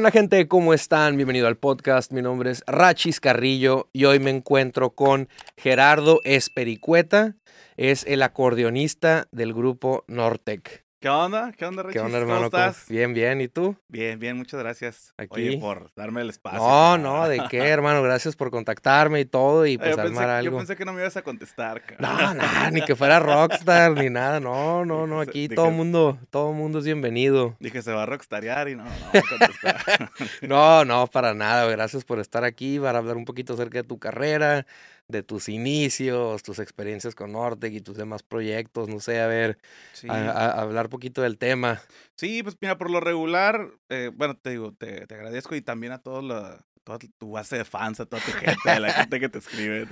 ¿Qué onda gente? ¿Cómo están? Bienvenido al podcast. Mi nombre es Rachis Carrillo y hoy me encuentro con Gerardo Espericueta. Es el acordeonista del grupo Nortec. ¿Qué onda? ¿Qué onda, Rachis? ¿Qué onda, hermano? ¿Cómo estás? Bien, bien. ¿Y tú? Bien, bien, muchas gracias. Aquí. Oye, por darme el espacio. No, no, ¿de qué, hermano? Gracias por contactarme y todo y pues yo, pensé, armar yo algo. pensé que no me ibas a contestar, cabrón. No, no, ni que fuera rockstar ni nada. No, no, no. Aquí Dije- todo mundo, todo mundo es bienvenido. Dije, se va a rockstarear y no, no va a contestar. No, no, para nada. Gracias por estar aquí para hablar un poquito acerca de tu carrera, de tus inicios, tus experiencias con Nortec y tus demás proyectos. No sé, a ver, sí. a- a- hablar poquito del tema. Sí, pues mira, por lo regular, eh, bueno, te digo, te, te agradezco y también a toda la, toda tu base de fans, a toda tu gente, a la gente que te escribe,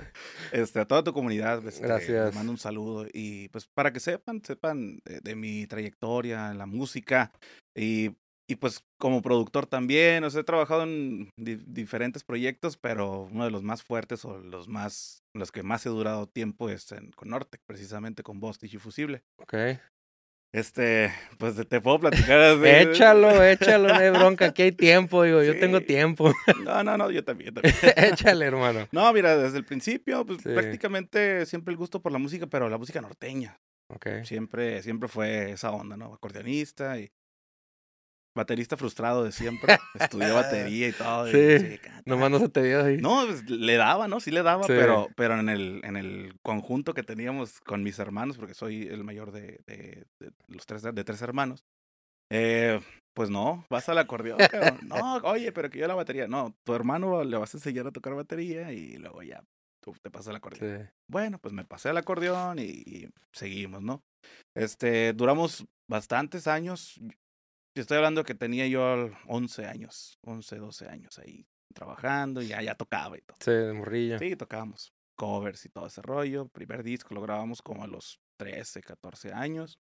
este, a toda tu comunidad. este, Gracias. Les mando un saludo y pues para que sepan, sepan de, de mi trayectoria en la música y, y pues como productor también, o sea, he trabajado en di- diferentes proyectos, pero uno de los más fuertes o los más, los que más he durado tiempo es en, con Nortec, precisamente con Bostich y Fusible. ¿Ok? Este, pues te- puedo platicar. así- Échalo, échalo, no hay bronca. Aquí hay tiempo, digo, yo tengo Sí. tiempo. No, no, no, yo también, también. Échale, hermano. No, mira, desde el principio, pues Sí. prácticamente siempre el gusto por la música, pero la música norteña. Ok. Siempre, siempre fue esa onda, ¿no? Acordeonista y baterista frustrado de siempre. Estudió batería y todo. y Sí, canta. Nomás no se te dio ahí. No, pues, le daba, ¿no? Sí le daba, Sí. pero, pero en el, en el conjunto que teníamos con mis hermanos, porque soy el mayor de, de, de los tres, de tres hermanos, eh, pues no, vas al acordeón, cabrón. No, oye, pero que yo la batería. No, tu hermano le vas a enseñar a tocar batería y luego ya tú te pasas al acordeón. Sí. Bueno, pues me pasé al acordeón y, y seguimos, ¿no? Este, duramos bastantes años. Te estoy hablando que tenía yo 11 años, 11, 12 años ahí trabajando y ya, ya tocaba y todo. Sí, de morrillo. Sí, tocábamos covers y todo ese rollo. Primer disco lo grabamos como a los 13, 14 años.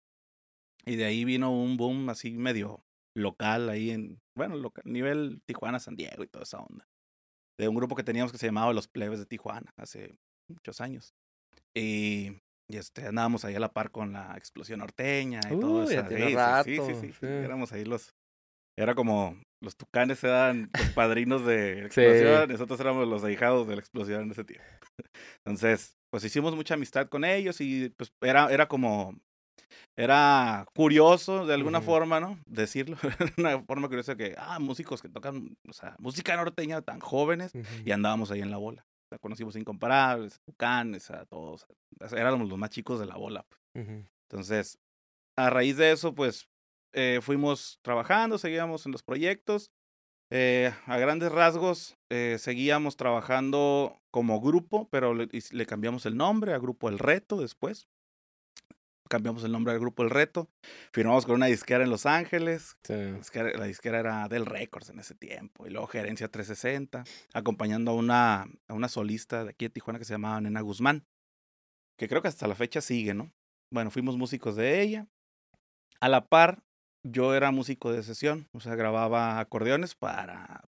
Y de ahí vino un boom así medio local ahí en, bueno, local, nivel Tijuana, San Diego y toda esa onda. De un grupo que teníamos que se llamaba Los Plebes de Tijuana hace muchos años. Y, y este, andábamos ahí a la par con la explosión norteña y todo Uy, ya eso. tiene Sí, sí, rato, sí, sí, sí, sí. Éramos ahí los, era como los tucanes eran los padrinos de la explosión, nosotros éramos los ahijados de la explosión en ese tiempo. Entonces, pues hicimos mucha amistad con ellos y pues era, era como, era curioso de alguna forma, ¿no? Decirlo, una forma curiosa que, ah, músicos que tocan, o sea, música norteña tan jóvenes Ujú. y andábamos ahí en la bola. Conocimos Incomparables, a Tucanes, a todos. éramos los más chicos de la bola. pues. Entonces, a raíz de eso, pues eh, fuimos trabajando, seguíamos en los proyectos. Eh, a grandes rasgos, eh, seguíamos trabajando como grupo, pero le cambiamos el nombre a Grupo El Reto después. Cambiamos el nombre al Grupo El Reto. Firmamos con una disquera en Los Ángeles. Sí. La disquera, la disquera era Del Records en ese tiempo. Y luego Gerencia 360, acompañando a una, a una solista de aquí de Tijuana que se llamaba Nena Guzmán. Que creo que hasta la fecha sigue, ¿no? Bueno, fuimos músicos de ella. A la par, yo era músico de sesión. O sea, grababa acordeones para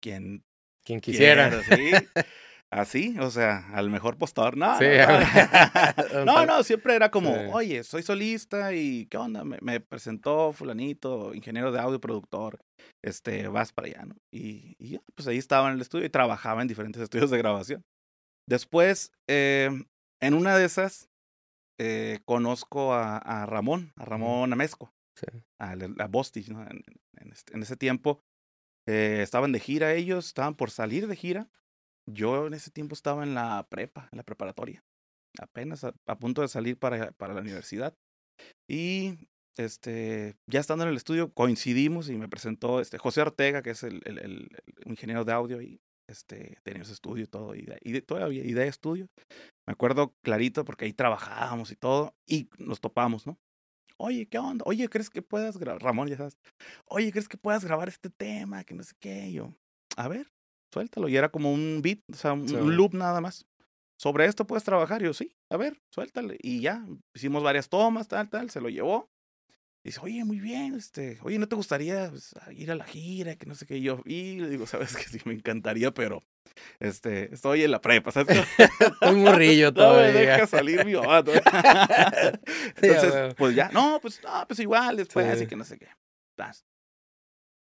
quien Quien quisiera. quiera, ¿sí? Así, o sea, al mejor postador. No, Sí, no, no, no, siempre era como, Sí. oye, soy solista y ¿qué onda? Me, me presentó fulanito, ingeniero de audio, productor, este, vas para allá, ¿no? Y, y ya, pues ahí estaba en el estudio y trabajaba en diferentes estudios de grabación. Después, eh, en una de esas, eh, conozco a, a Ramón, a Ramón Amezco, Sí. a, a Bostich, ¿no? En, en este- en ese tiempo, eh, estaban de gira ellos, estaban por salir de gira. Yo en ese tiempo estaba en la prepa, en la preparatoria, apenas a, punto de salir para, para la universidad. Y este, ya estando en el estudio, coincidimos y me presentó este, José Ortega, que es el, el- ingeniero de audio, y este, tenía estudio y todo, y, de, y de- todavía, y de estudio. Me acuerdo clarito porque ahí trabajábamos y todo, y nos topamos, ¿no? Oye, ¿qué onda? Oye, ¿crees que puedas grabar? Ramón, ya sabes. Oye, ¿crees que puedas grabar este tema? Que no sé qué. Yo, a ver, suéltalo. Y era como un beat, o sea, un, Sí. loop nada más. Sobre esto puedes trabajar. Y yo, sí, a ver, suéltale. Y ya, hicimos varias tomas, tal, tal, se lo llevó. Dice, oye, muy bien, este, oye, ¿no te gustaría pues, ir a la gira? Que no sé qué. Y yo, y le digo, sabes que sí, me encantaría, pero este, estoy en la prepa, ¿sabes? Estoy morrillo No me todavía. deja salir mi mamá. todavía. Entonces, pues ya, no, pues, no, pues igual después, Sí. así que no sé qué.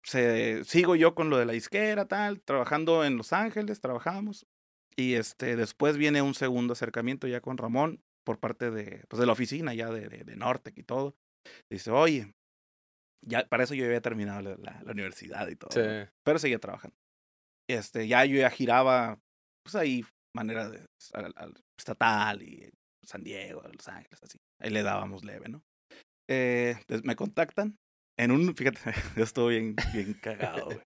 Se, sigo yo con lo de la disquera, tal, trabajando en Los Ángeles, trabajamos. Y este, después viene un segundo acercamiento ya con Ramón por parte de, pues, de la oficina ya de, de, de Nortec y todo. Dice, oye, ya para eso yo había terminado la, la, la universidad y todo. Sí. ¿no? Pero seguía trabajando. Este, ya yo ya giraba, pues ahí, manera de, al, al estatal y San Diego, Los Ángeles, así. Ahí le dábamos leve, ¿no? Eh, pues me contactan en un, fíjate, yo estuve bien, bien cagado, güey.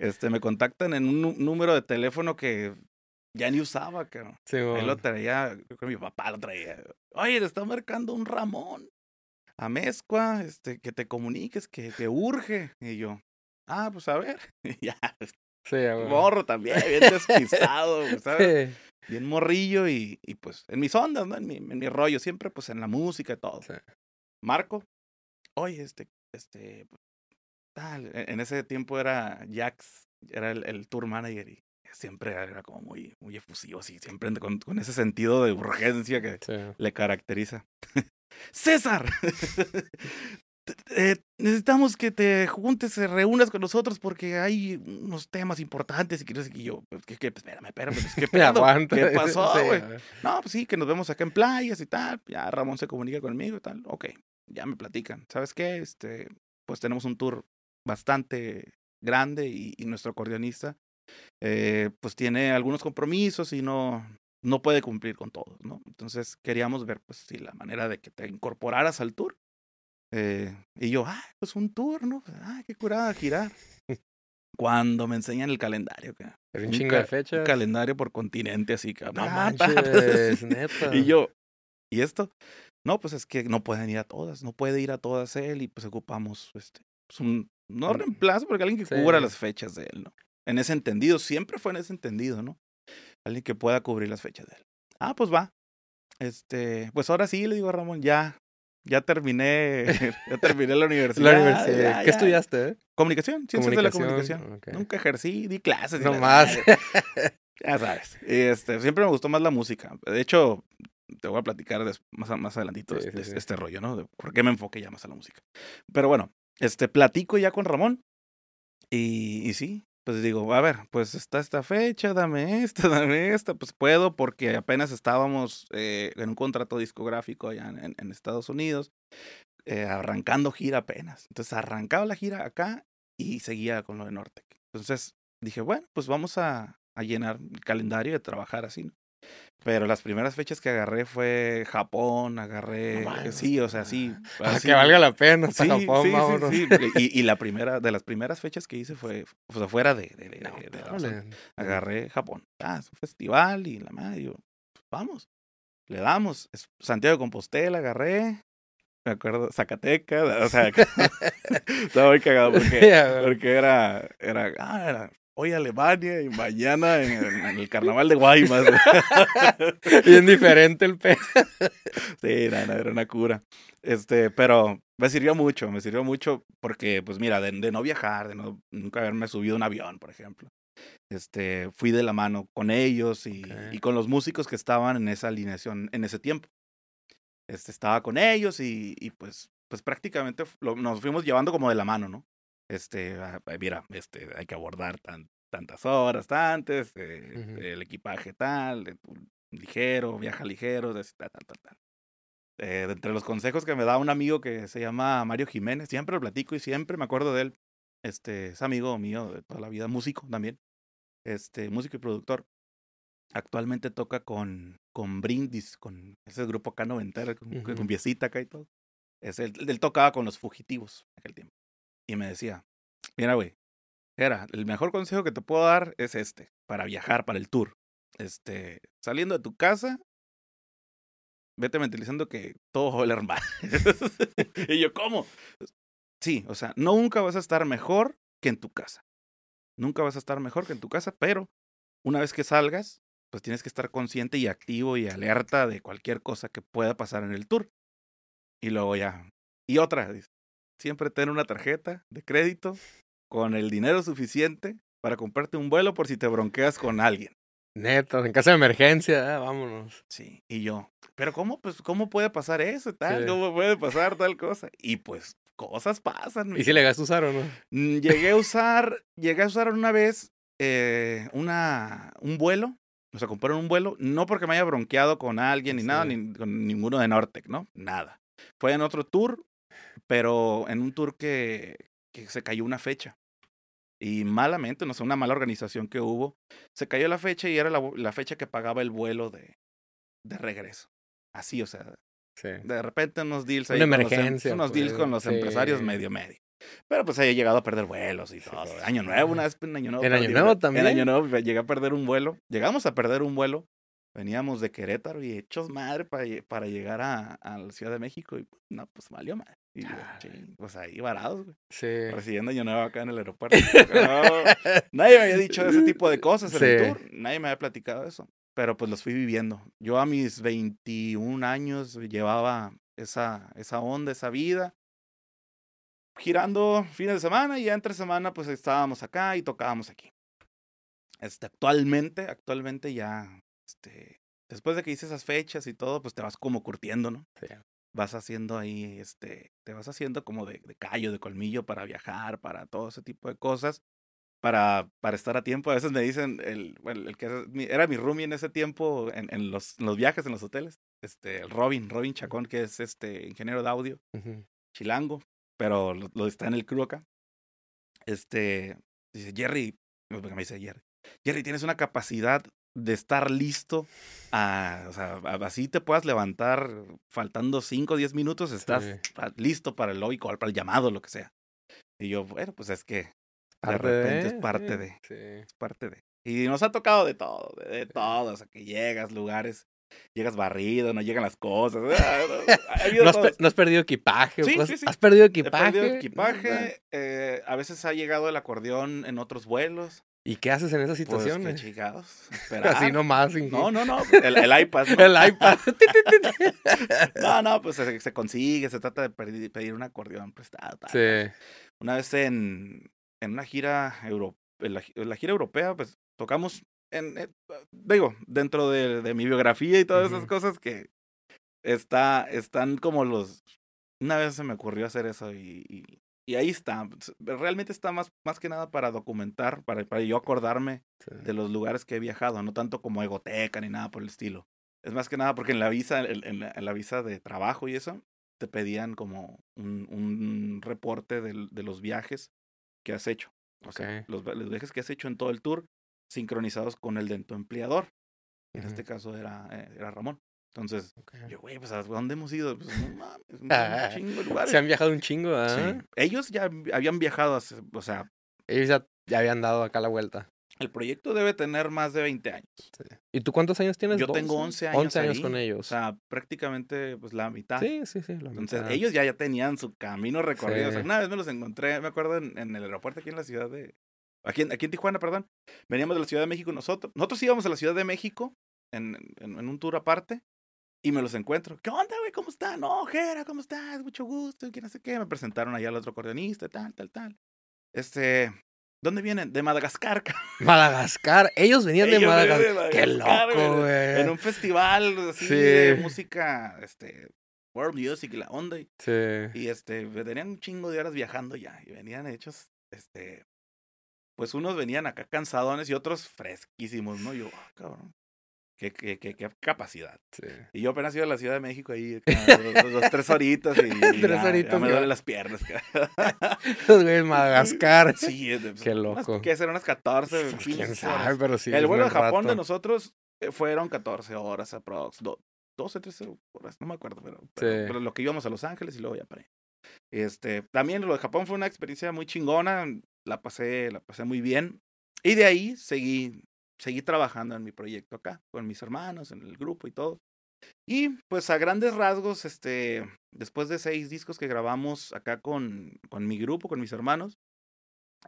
Este, me contactan en un número de teléfono que ya ni usaba, cabrón. Sí, Él lo bueno. traía, creo que mi papá lo traía. Oye, le está marcando un Ramón a Mezcua, este, que te comuniques, que, que urge. Y yo, ah, pues a ver. Y ya, pues, Sí, a huevo. morro también, bien despistado, pues, ¿sabes? Sí. Bien morrillo y, y pues en mis ondas, ¿no? En mi, en mi rollo, siempre pues en la música y todo. Sí. Marco, oye, este, este, pues, tal, e- en ese tiempo era Jax, era el, el tour manager y siempre era como muy, muy efusivo, así, siempre con, con ese sentido de urgencia que Sí. le caracteriza. César, eh, necesitamos que te juntes, te reúnas con nosotros porque hay unos temas importantes y que no sé qué". Yo, pues, ¿qué, qué? Espérame, espérame, pues, ¿qué pedo? ¿Qué pasó, güey? No, pues sí, que nos vemos acá en playas y tal. Ya Ramón se comunica conmigo y tal. Ok, ya me platican. ¿Sabes qué? Este, pues tenemos un tour bastante grande y, y nuestro acordeonista eh, pues tiene algunos compromisos y no, no puede cumplir con todos, ¿no? Entonces queríamos ver pues si la manera de que te incorporaras al tour. Eh, y yo, ah, pues un tour, ¿no? Ah, qué curada, girar. Cuando me enseñan el calendario, que un Un chingo de un fechas. calendario por continente, así que No manches, neta. y yo, ¿y esto? No, pues es que no pueden ir a todas, no puede ir a todas él y pues ocupamos este, pues un, no reemplazo, porque alguien que Sí. cubra las fechas de él, ¿no? En ese entendido, siempre fue en ese entendido, ¿no? Alguien que pueda cubrir las fechas de él. Ah, pues va. Este, pues ahora sí, le digo a Ramón, ya, ya terminé, ya terminé la universidad. La universidad. ya, ¿Qué estudiaste, eh? Comunicación, ciencias de la Comunicación. Nunca ejercí, di clases. No más. Ya sabes. Y, Este, siempre me gustó más la música. De hecho, te voy a platicar más, más adelantito Sí, de, sí, de sí. este rollo, ¿no? De por qué me enfoqué ya más a la música. Pero bueno, este, platico ya con Ramón. Y, y sí, pues digo, a ver, pues está esta fecha, dame esta, dame esta. Pues puedo porque apenas estábamos eh, en un contrato discográfico allá en, en- en Estados Unidos, eh, arrancando gira apenas. Entonces arrancaba la gira acá y seguía con lo de Nortec. Entonces dije, bueno, pues vamos a, a llenar el calendario y a trabajar así, ¿no? Pero las primeras fechas que agarré fue Japón, agarré, mames. sí, o sea, sí. Ah, así. que valga la pena Sí, Japón, sí, vámonos. sí. Y, y la primera, de las primeras fechas que hice fue, o sea, fuera de, de, de- No, de- órale. zona. Agarré Japón. Ah, es un festival y la madre, yo, pues, vamos, le damos. Es- Santiago de Compostela, agarré. Me acuerdo, Zacatecas, o sea, estaba muy cagado porque, porque era, era, ah, era hoy Alemania y mañana en, en- el carnaval de Guaymas. Bien diferente el pe. Sí, no, era una cura. Este, pero me sirvió mucho, me sirvió mucho porque, pues mira, de, de no viajar, de no, nunca haberme subido a un avión, por ejemplo. Este, fui de la mano con ellos y, Ok. y con los músicos que estaban en esa alineación en ese tiempo. Este, estaba con ellos y, y pues, pues prácticamente lo- nos fuimos llevando como de la mano, ¿no? Este, ah, mira, este, hay que abordar tan, tantas horas antes, eh, el equipaje tal, eh, ligero, viaja ligero, de- tal, tal, tal. Eh, de entre los consejos que me da un amigo que se llama Mario Jiménez, siempre lo platico y siempre me acuerdo de él. Este, es amigo mío de toda la vida, músico también. Este, músico y productor. Actualmente toca con, con Brindis, con ese grupo acá noventero, con, Ujú. con piecita acá y todo. Es él, él tocaba con los fugitivos en aquel tiempo. Y me decía, mira, güey, era, el mejor consejo que te puedo dar es este, para viajar, para el tour. Este, saliendo de tu casa, vete mentalizando que todo va a oler mal. y yo, ¿cómo? Sí, o sea, nunca vas a estar mejor que en tu casa. Nunca vas a estar mejor que en tu casa, pero una vez que salgas, pues tienes que estar consciente y activo y alerta de cualquier cosa que pueda pasar en el tour. Y luego ya. Y otra, siempre ten una tarjeta de crédito con el dinero suficiente para comprarte un vuelo por si te bronqueas con alguien. Neta, en caso de emergencia, ah, vámonos. Sí, y yo, pero ¿cómo, pues, cómo puede pasar eso? Tal, Sí. ¿Cómo puede pasar tal cosa? Y pues, cosas pasan. ¿Y si le llegaste a usar o no? Mm, Llegué a usar, llegué a usar una vez eh, una, un vuelo, o sea, comprar un vuelo, no porque me haya bronqueado con alguien ni nada, ni con ninguno de Nortec, ¿no? Nada. Fue en otro tour, pero en un tour que, que se cayó una fecha. Y malamente, no sé, una mala organización que hubo, se cayó la fecha y era la, fecha que pagaba el vuelo de, de regreso. Así, o sea, Sí. de repente unos deals ahí. Una los em- emergencia, unos deals pues, con los empresarios medio medio. Pero pues haya llegado a perder vuelos y todo. Año nuevo, una vez en Año Nuevo. ¿En Año Nuevo también? En Año Nuevo llegué a perder un vuelo. Llegamos a perder un vuelo. Veníamos de Querétaro y hechos madre para, para llegar a, a la Ciudad de México. Y no, pues valió madre. Y yo, ching, pues ahí varados, güey. Sí. Recibiendo Año Nuevo acá en el aeropuerto. No, nadie me había dicho ese tipo de cosas en el Sí. tour. Nadie me había platicado eso. Pero pues los fui viviendo. Yo a mis 21 años llevaba esa, esa onda, esa vida. Girando fines de semana y ya entre semana pues estábamos acá y tocábamos aquí. Este, actualmente, actualmente ya, este, después de que hice esas fechas y todo, pues te vas como curtiendo, ¿no? Sí. Vas haciendo ahí, este, te vas haciendo como de, de callo, de colmillo para viajar, para todo ese tipo de cosas, para, para estar a tiempo. A veces me dicen, el, bueno, el que era mi, era mi roomie en ese tiempo, en, en los, en los viajes, en los hoteles, este, el Robin, Robin Chacón, que es este ingeniero de audio, chilango, pero lo, lo está en el crew acá. Este, dice, Jerry, me dice Jerry, Jerry, tienes una capacidad de estar listo a, o sea, a- así te puedas levantar faltando 5 o 10 minutos, estás Sí. listo para el lobby call, para el llamado, lo que sea. Y yo, bueno, pues es que de repente es parte de, Sí. es parte de. Y nos ha tocado de todo, de, de todo, o sea, que llegas, lugares, llegas barrido, no llegan las cosas. no, ha habido ¿No has, no perdido equipaje Sí, sí. ¿Has perdido He equipaje? perdido ¿Verdad? equipaje, eh, a veces ha llegado el acordeón en otros vuelos. ¿Y qué haces en esas Pues qué situaciones? chingados. Así nomás. sin- No, no, no, el, el iPad. ¿no? El iPad. No, no, pues se, se consigue, se trata de pedir, pedir un acordeón prestado. tal, sí. Una vez en, en una gira euro, en en la gira europea, pues tocamos en, eh, digo, dentro de, de mi biografía y todas esas Ujú. cosas que está, están como los. Una vez se me ocurrió hacer eso y, y, y ahí está. S- Realmente está más, más que nada para documentar, para, para yo acordarme sí. de los lugares que he viajado, no tanto como egoteca ni nada por el estilo. Es más que nada porque en la visa, en, en la, en la visa de trabajo y eso, te pedían como un, un reporte del- de, los viajes que has hecho. O sea, los, los viajes que has hecho en todo el tour, sincronizados con el de tu empleador. En este caso era, eh, era Ramón. Entonces, yo, güey, pues ¿a dónde hemos ido? Pues no mames, un chingo de lugares. Se han viajado un chingo, ¿ah? Sí. Ellos ya habían viajado, hace- o sea, Ellos ya, ya habían dado acá la vuelta. el proyecto debe tener más de 20 años. ¿Y tú cuántos años tienes? Yo tengo 11 años 11 años ahí, con O ellos. sea, prácticamente pues la mitad. sí, sí, sí. la Entonces, mitad. ellos ya, ya tenían su camino recorrido. O sea, Sí. una vez me los encontré, me acuerdo, en, en el aeropuerto aquí en la ciudad de... Aquí en, aquí en Tijuana, perdón. Veníamos de la Ciudad de México nosotros. Nosotros íbamos a la Ciudad de México en, en, en un tour aparte y me los encuentro. ¿Qué onda, güey? ¿Cómo están? No, Jera, ¿cómo estás? Mucho gusto. Que no sé qué. Me presentaron allá al otro acordeonista, tal, tal, tal. Este... ¿Dónde vienen? De Madagascar. Madagascar. Ellos venían de Ellos venían Madagascar. de Qué Madagascar, loco, güey. En un festival así de Sí. música, este, world music y la onda. Y, Sí. y, este, tenían un chingo de horas viajando ya. Y venían hechos, este, pues unos venían acá cansadones y otros fresquísimos, ¿no? Yo, ah, cabrón. Qué, qué, qué, qué capacidad. sí. Y yo apenas iba a la Ciudad de México ahí, dos, dos- dos, tres horitas y, Tres ya- ya horitas, me ya. duelen las piernas. Los güeyes Madagascar. sí, es de- Qué loco. ¿Qué serán unas 14, Pues, 15 quién sabe, pero sí. el vuelo de Japón de rato. nosotros eh, fueron 14 horas aprox. do- 12, 13 horas, no me acuerdo, pero, pero, Sí. pero lo que íbamos a Los Ángeles y luego ya ahí. Este, también lo de Japón fue una experiencia muy chingona, la pasé, la pasé muy bien. Y de ahí seguí, seguí trabajando en mi proyecto acá, con mis hermanos, en el grupo y todo. Y pues a grandes rasgos, este, después de seis discos que grabamos acá con, con mi grupo, con mis hermanos,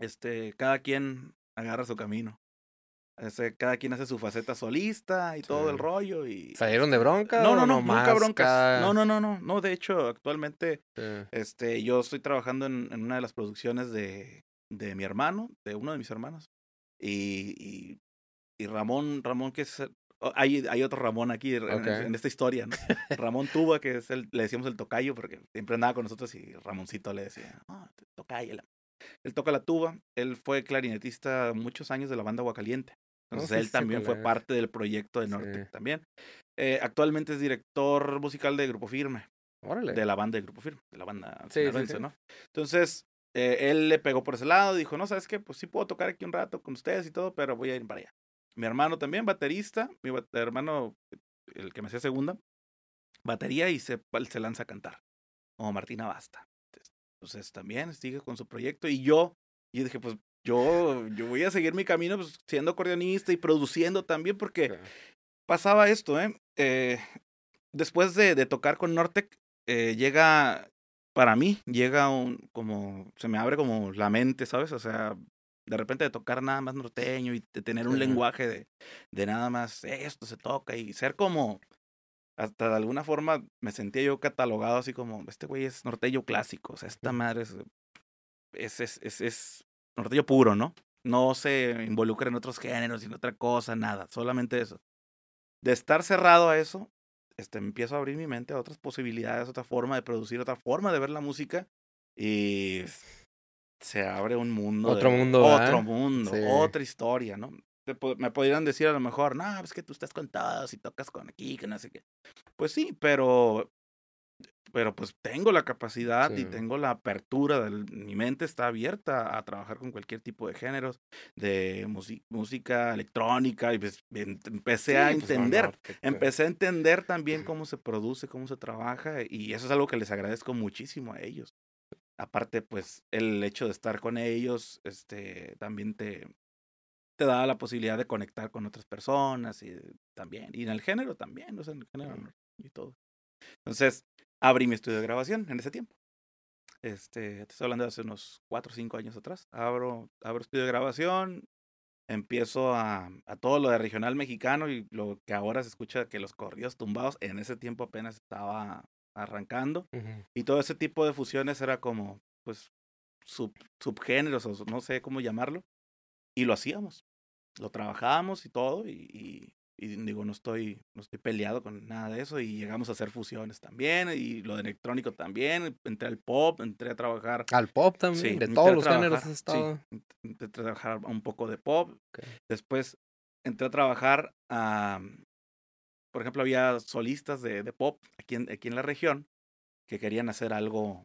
este, cada quien agarra su camino. Este, cada quien hace su faceta solista y todo el Sí. rollo. Y... ¿Salieron de bronca? No, no, no, nunca broncas. cada- No, no, no, no, no. De hecho, actualmente, Sí. este, yo estoy trabajando en, en una de las producciones de, de mi hermano, de uno de mis hermanos. Y, y, y Ramón, Ramón, que es oh, hay, hay otro Ramón aquí en, esta historia, ¿no? Ramón Tuba, que es el, le decíamos el tocayo, porque siempre andaba con nosotros y Ramoncito le decía, ah, tocayo. la-". Él toca la tuba, él fue clarinetista muchos años de la banda Aguacaliente. Entonces él sí, también fue parte del proyecto de Sí. Norte también. Eh, actualmente es director musical de Grupo Firme Órale. de la banda de Grupo Firme, de la banda. ¿no? Entonces, eh, él le pegó por ese lado, dijo, no, ¿sabes qué? Pues sí puedo tocar aquí un rato con ustedes y todo, pero voy a ir para allá. Mi hermano también, baterista, mi bat- hermano, el que me hacía segunda, batería y se, se lanza a cantar, como Martina Basta. Entonces también sigue con su proyecto y yo, y dije, pues yo, yo voy a seguir mi camino pues, siendo acordeonista y produciendo también porque pasaba esto, ¿eh? Eh, después de, de tocar con Nortec, eh, llega, para mí, llega un, como, se me abre como la mente, ¿sabes? O sea, de repente de tocar nada más norteño y de tener un lenguaje de, de nada más esto se toca y ser como, hasta de alguna forma me sentía yo catalogado así como, este güey es norteño clásico, o sea, esta madre es, es, es, es, es norteño puro, ¿no? No se involucra en otros géneros y en otra cosa, nada, solamente eso. De estar cerrado a eso, este, empiezo a abrir mi mente a otras posibilidades, otra forma de producir, otra forma de ver la música y se abre un mundo. Otro de- mundo, Otro mundo, Sí. otra historia, ¿no? Me podrían decir a lo mejor, no, es que tú estás con todos y tocas con aquí, que no sé qué. Pues sí, pero pero pues tengo la capacidad y Sí. tengo la apertura, del, mi mente está abierta a trabajar con cualquier tipo de géneros, de música electrónica, y pues, em- empecé a Sí, pues, no, entender, empecé a entender también cómo se produce, cómo se trabaja, y eso es algo que les agradezco muchísimo a ellos. Aparte, pues, el hecho de estar con ellos, este, también te, te da la posibilidad de conectar con otras personas y también, y en el género también, o sea, en el género y todo. Entonces, abrí mi estudio de grabación en ese tiempo. Este, te estoy hablando de hace unos 4 o 5 años atrás. Abro, abro estudio de grabación, empiezo a, a todo lo de regional mexicano y lo que ahora se escucha que los corridos tumbados, en ese tiempo apenas estaba arrancando. Ujú. Y todo ese tipo de fusiones era como, pues, sub, subgéneros, o no sé cómo llamarlo. Y lo hacíamos. Lo trabajábamos y todo. Y, y, y digo, no estoy, no estoy peleado con nada de eso. Y llegamos a hacer fusiones también. Y lo de electrónico también. Entré al pop, entré a trabajar. Al pop también, Sí, de todos los géneros has sí, estado. ent- entré a trabajar un poco de pop. Ok. Después entré a trabajar a, por ejemplo, había solistas de, de pop aquí en, aquí en la región que querían hacer algo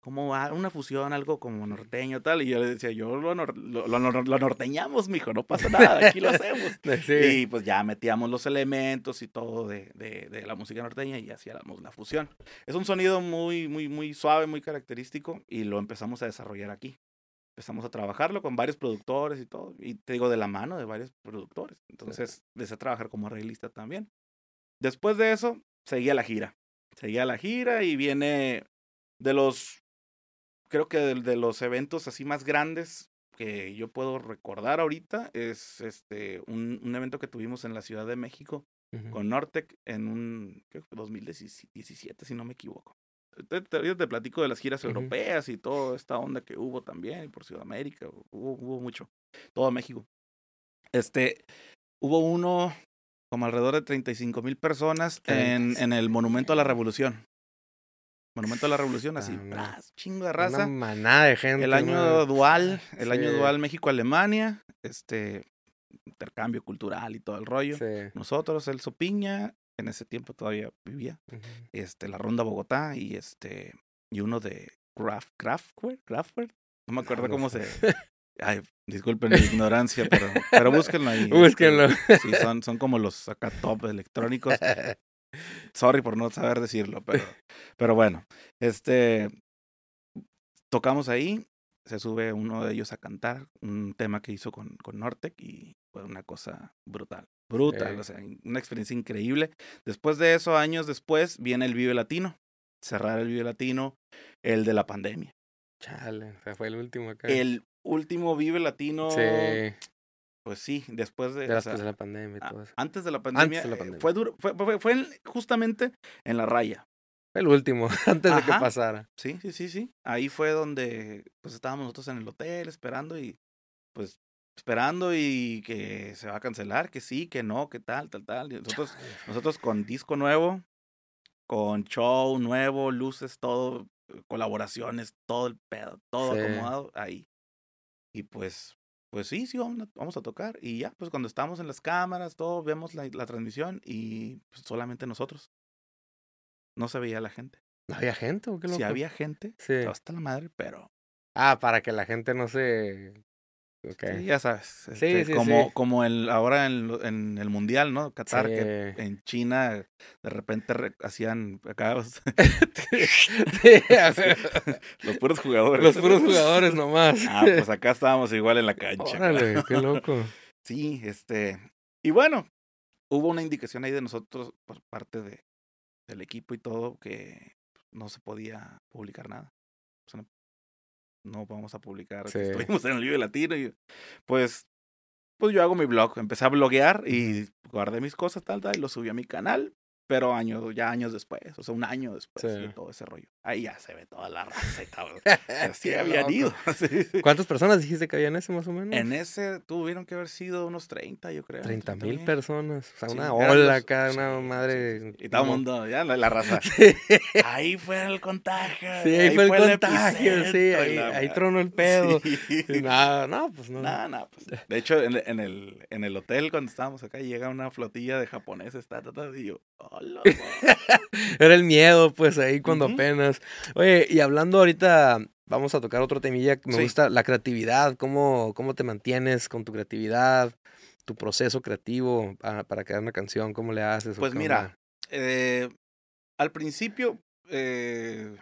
como a- una fusión, algo como norteño tal. Y yo le decía, yo lo, nor- lo, lo nor- lo norteñamos, mijo, no pasa nada, aquí lo hacemos. Sí. Y pues ya metíamos los elementos y todo de, de, de la música norteña y hacíamos la fusión. Es un sonido muy, muy, muy suave, muy característico y lo empezamos a desarrollar aquí. Empezamos a trabajarlo con varios productores y todo. Y te digo, de la mano de varios productores. Entonces, empecé a trabajar como arreglista también. Después de eso, seguía la gira. Seguía la gira y viene de los, creo que de, de los eventos así más grandes que yo puedo recordar ahorita es este un, un evento que tuvimos en la Ciudad de México con Nortec en un creo que fue 2017 si no me equivoco. Te, te- platico de las giras europeas y toda esta onda que hubo también por Sudamérica, hubo, hubo mucho, todo México. Este, hubo uno como alrededor de 35 mil personas en, en el Monumento a la Revolución. Monumento a la Revolución, así, Ah, chingo de Una raza. manada de gente. El año dual, el año dual México-Alemania, este intercambio cultural y todo el rollo. Sí. Nosotros, Elso Piña, en ese tiempo todavía vivía, este, la Ronda Bogotá y este, y uno de Kraft, Kraftwerk, Kraftwerk, no me acuerdo no cómo sé. se, ay, disculpen mi ignorancia, pero, pero búsquenlo ahí. este, Búsquenlo. sí, son, son como los acá top electrónicos. Sorry por no saber decirlo, pero, pero bueno, este, tocamos ahí, se sube uno de ellos a cantar un tema que hizo con, con Nortec y fue una cosa brutal, brutal, o sea, una experiencia increíble. Después de eso, años después, viene el Vive Latino, cerrar el Vive Latino, el de la pandemia. Chale, o sea, fue el último acá. El último Vive Latino, Sí, de pues sí, después de... o sea, después de la pandemia y todo eso. antes de la pandemia, de la eh, pandemia. fue duro, fue, fue, fue en- justamente en la raya. El último, antes de que pasara. Sí, sí, sí, sí. Ahí fue donde pues estábamos nosotros en el hotel esperando y pues esperando y que se va a cancelar, que sí, que no, que tal, tal, tal. Y nosotros, nosotros con disco nuevo, con show nuevo, luces, todo, colaboraciones, todo el pedo, todo Sí. acomodado ahí. Y pues, pues sí, sí, vamos a, vamos a tocar. Y ya, pues cuando estamos en las cámaras, todo, vemos la, la transmisión y pues, solamente nosotros. No se veía la gente. ¿No había gente o qué loco? Si había gente, Sí. hasta la madre, pero Ah, para que la gente no se... Sí, ya sabes. Sí, este, sí, como, sí. como el, ahora en, en el mundial, ¿no? Qatar, que en China de repente re- hacían acá los puros jugadores. Los puros jugadores nomás. Ah, pues acá estábamos igual en la cancha. Órale, qué loco. Sí, este. Y bueno, hubo una indicación ahí de nosotros por parte de, del equipo y todo que no se podía publicar nada. O sea, no, no vamos a publicar que estuvimos en el Vive Latino y pues pues yo hago mi blog, empecé a bloguear y guardé mis cosas tal tal y lo subí a mi canal, pero años ya años después, o sea, un año después Sí. de todo ese rollo. Ahí ya se ve toda la raza y todo. Así habían ido. ¿Cuántas personas dijiste que había en ese más o menos? En ese tuvieron que haber sido unos 30, yo creo. 30 mil 30,000. personas. O sea, Sí, una ola acá, sí, una madre. sí. Y todo el mundo, ya la, la raza. Ahí fue el contagio. sí, ahí fue el contagio, sí, epicentro ahí, la ahí madre. tronó el pedo. Nada, no, pues no. Nada, nada, pues. De hecho, en, en el, en el hotel, cuando estábamos acá, llega una flotilla de japoneses, ta, y yo, hola, Era el miedo, pues ahí cuando apenas. Oye, y hablando ahorita, vamos a tocar otro temilla que me Sí. gusta, la creatividad. ¿Cómo, ¿Cómo te mantienes con tu creatividad? Tu proceso creativo para, para crear una canción, ¿cómo le haces? Pues mira? Eh, al principio, eh,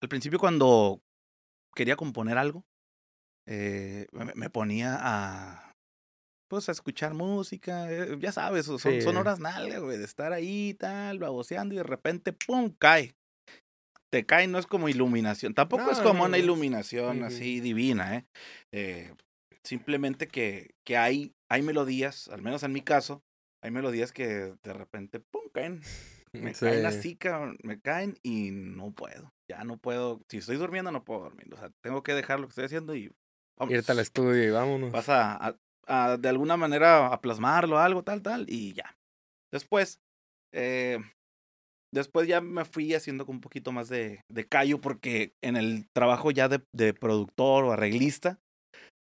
al principio cuando quería componer algo, eh, me, me ponía a, pues a escuchar música, eh, ya sabes, son, Sí. son horas nalga, güey, de estar ahí tal, baboseando y de repente, ¡pum!, cae. Te cae, no es como iluminación, tampoco No, es como no, una iluminación así divina, ¿eh? Eh, simplemente que, que hay, hay melodías, al menos en mi caso, hay melodías que de repente, ¡pum!, caen. Me caen Sí. así, cabrón, me caen y no puedo. Ya no puedo. Si estoy durmiendo, no puedo dormir. O sea, tengo que dejar lo que estoy haciendo y vamos. Irte al estudio y vámonos. Vas a, a- a, de alguna manera a plasmarlo, algo, tal, tal, y ya. Después, eh, después ya me fui haciendo con un poquito más de, de callo porque en el trabajo ya de, de productor o arreglista,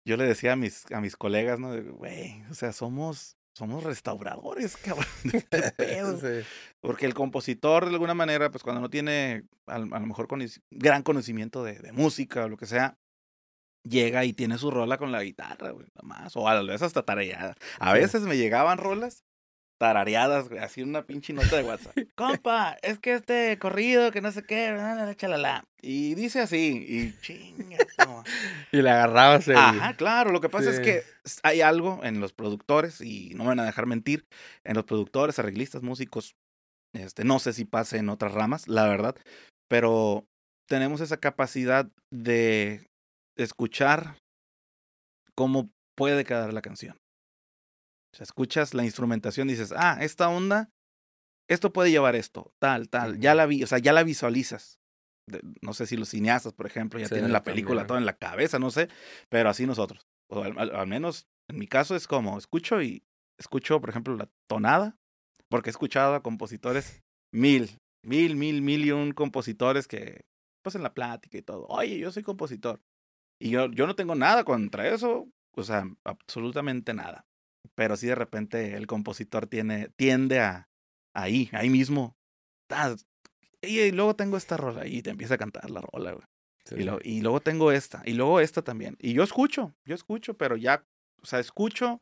yo le decía a mis, a mis colegas, ¿no? Güey, o sea, somos, somos restauradores, cabrón. de este pedo". Sí. Porque el compositor, de alguna manera, pues cuando no tiene a, lo- a lo mejor conoci- gran conocimiento de, de música o lo que sea, llega y tiene su rola con la guitarra, güey, nada más. O a veces hasta tarareada. A Sí. veces me llegaban rolas tarareadas, güey, así una pinche nota de WhatsApp. Compa, es que este corrido, que no sé qué, la, la, la, chalala. Y dice así, y chinga. Y le agarrabas el. Ajá, claro. Lo que pasa es que hay algo en los productores, y no me van a dejar mentir, en los productores, arreglistas, músicos, este, no sé si pase en otras ramas, la verdad, pero tenemos esa capacidad de escuchar cómo puede quedar la canción. O sea, escuchas la instrumentación y dices, ah, esta onda, esto puede llevar esto, tal, tal, ya la vi, o sea, ya la visualizas. De- no sé si los cineastas, por ejemplo, ya Sí, tienen la película también. toda en la cabeza, no sé, pero así nosotros. O al, al- al menos en mi caso es como escucho y escucho, por ejemplo, la tonada, porque he escuchado a compositores mil, mil, mil, mil y un compositores que, pues en la plática y todo, oye, yo soy compositor. Y yo, yo no tengo nada contra eso, o sea, absolutamente nada. Pero sí de repente el compositor tiene, tiende a ahí, ahí mismo. "Ah, Y, y luego tengo esta rola y te empieza a cantar la rola, güey. Sí. Y, lo- y luego tengo esta, y luego esta también. Y yo escucho, yo escucho, pero ya, o sea, escucho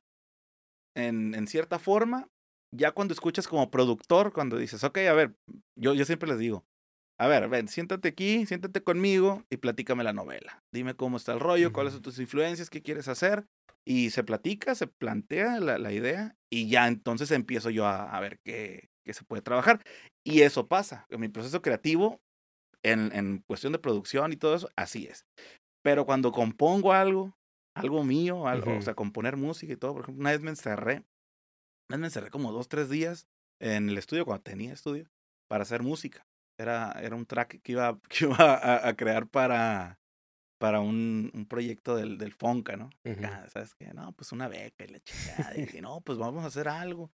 en, en cierta forma, ya cuando escuchas como productor, cuando dices, ok, a ver, yo, yo siempre les digo, a ver, ven, siéntate aquí, siéntate conmigo y platícame la novela. Dime cómo está el rollo, cuáles son tus influencias, qué quieres hacer. Y se platica, se plantea la, la idea y ya entonces empiezo yo a, a ver qué, qué se puede trabajar. Y eso pasa. En mi proceso creativo, en, en cuestión de producción y todo eso, así es. Pero cuando compongo algo, algo mío, algo, o Ujú. sea, componer música y todo, por ejemplo, una vez me encerré, una vez me encerré como dos, tres días en el estudio, cuando tenía estudio, para hacer música. Era, era un track que iba, que iba a, a crear para, para un, un proyecto del, del Fonca, ¿no? ¿Sabes qué? No, pues una beca y la chingada. Y dije, no, pues vamos a hacer algo.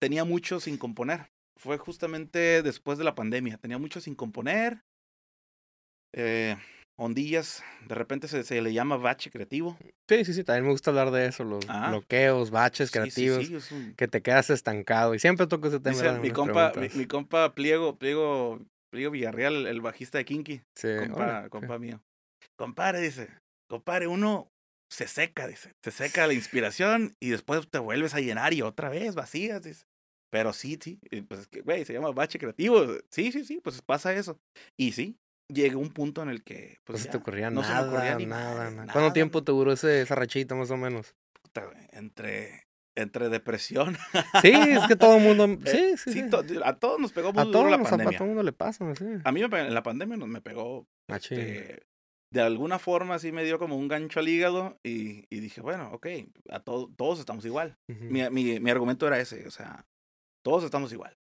Tenía mucho sin componer. Fue justamente después de la pandemia. Tenía mucho sin componer. Eh, ondillas, de repente se, se le llama bache creativo. Sí, sí, sí, también me gusta hablar de eso, los Ah. bloqueos, baches Sí, sí, creativos, sí, es un- que te quedas estancado. Y siempre toco ese tema. Mi compa, mi, compa Pliego, Pliego, Pliego Villarreal, el, bajista de Kinky, Sí, compa, sí. compa mío. Compadre, dice, compadre, uno se seca, dice, se seca la inspiración y después te vuelves a llenar y otra vez vacías, dice. Pero sí, sí, pues es que, güey, se llama bache creativo. Sí, sí, sí, pues pasa eso. Y sí, llegó un punto en el que, No pues se ya, te ocurría no se me nada, ocurría ni nada, nada. nada, ¿Cuánto tiempo te duró ese, esa rachita más o menos? Entre, entre depresión. Sí, es que todo el mundo... Eh, Sí, sí, sí. to- a todos nos pegó muy A duro todos, la nos- a pandemia. todo el mundo le pasa, sí. A mí me en la pandemia nos me pegó Machín. este, de alguna forma sí me dio como un gancho al hígado y, y dije, bueno, ok, a to- todos estamos igual. Ujú. Mi, mi, mi argumento era ese, o sea, todos estamos igual.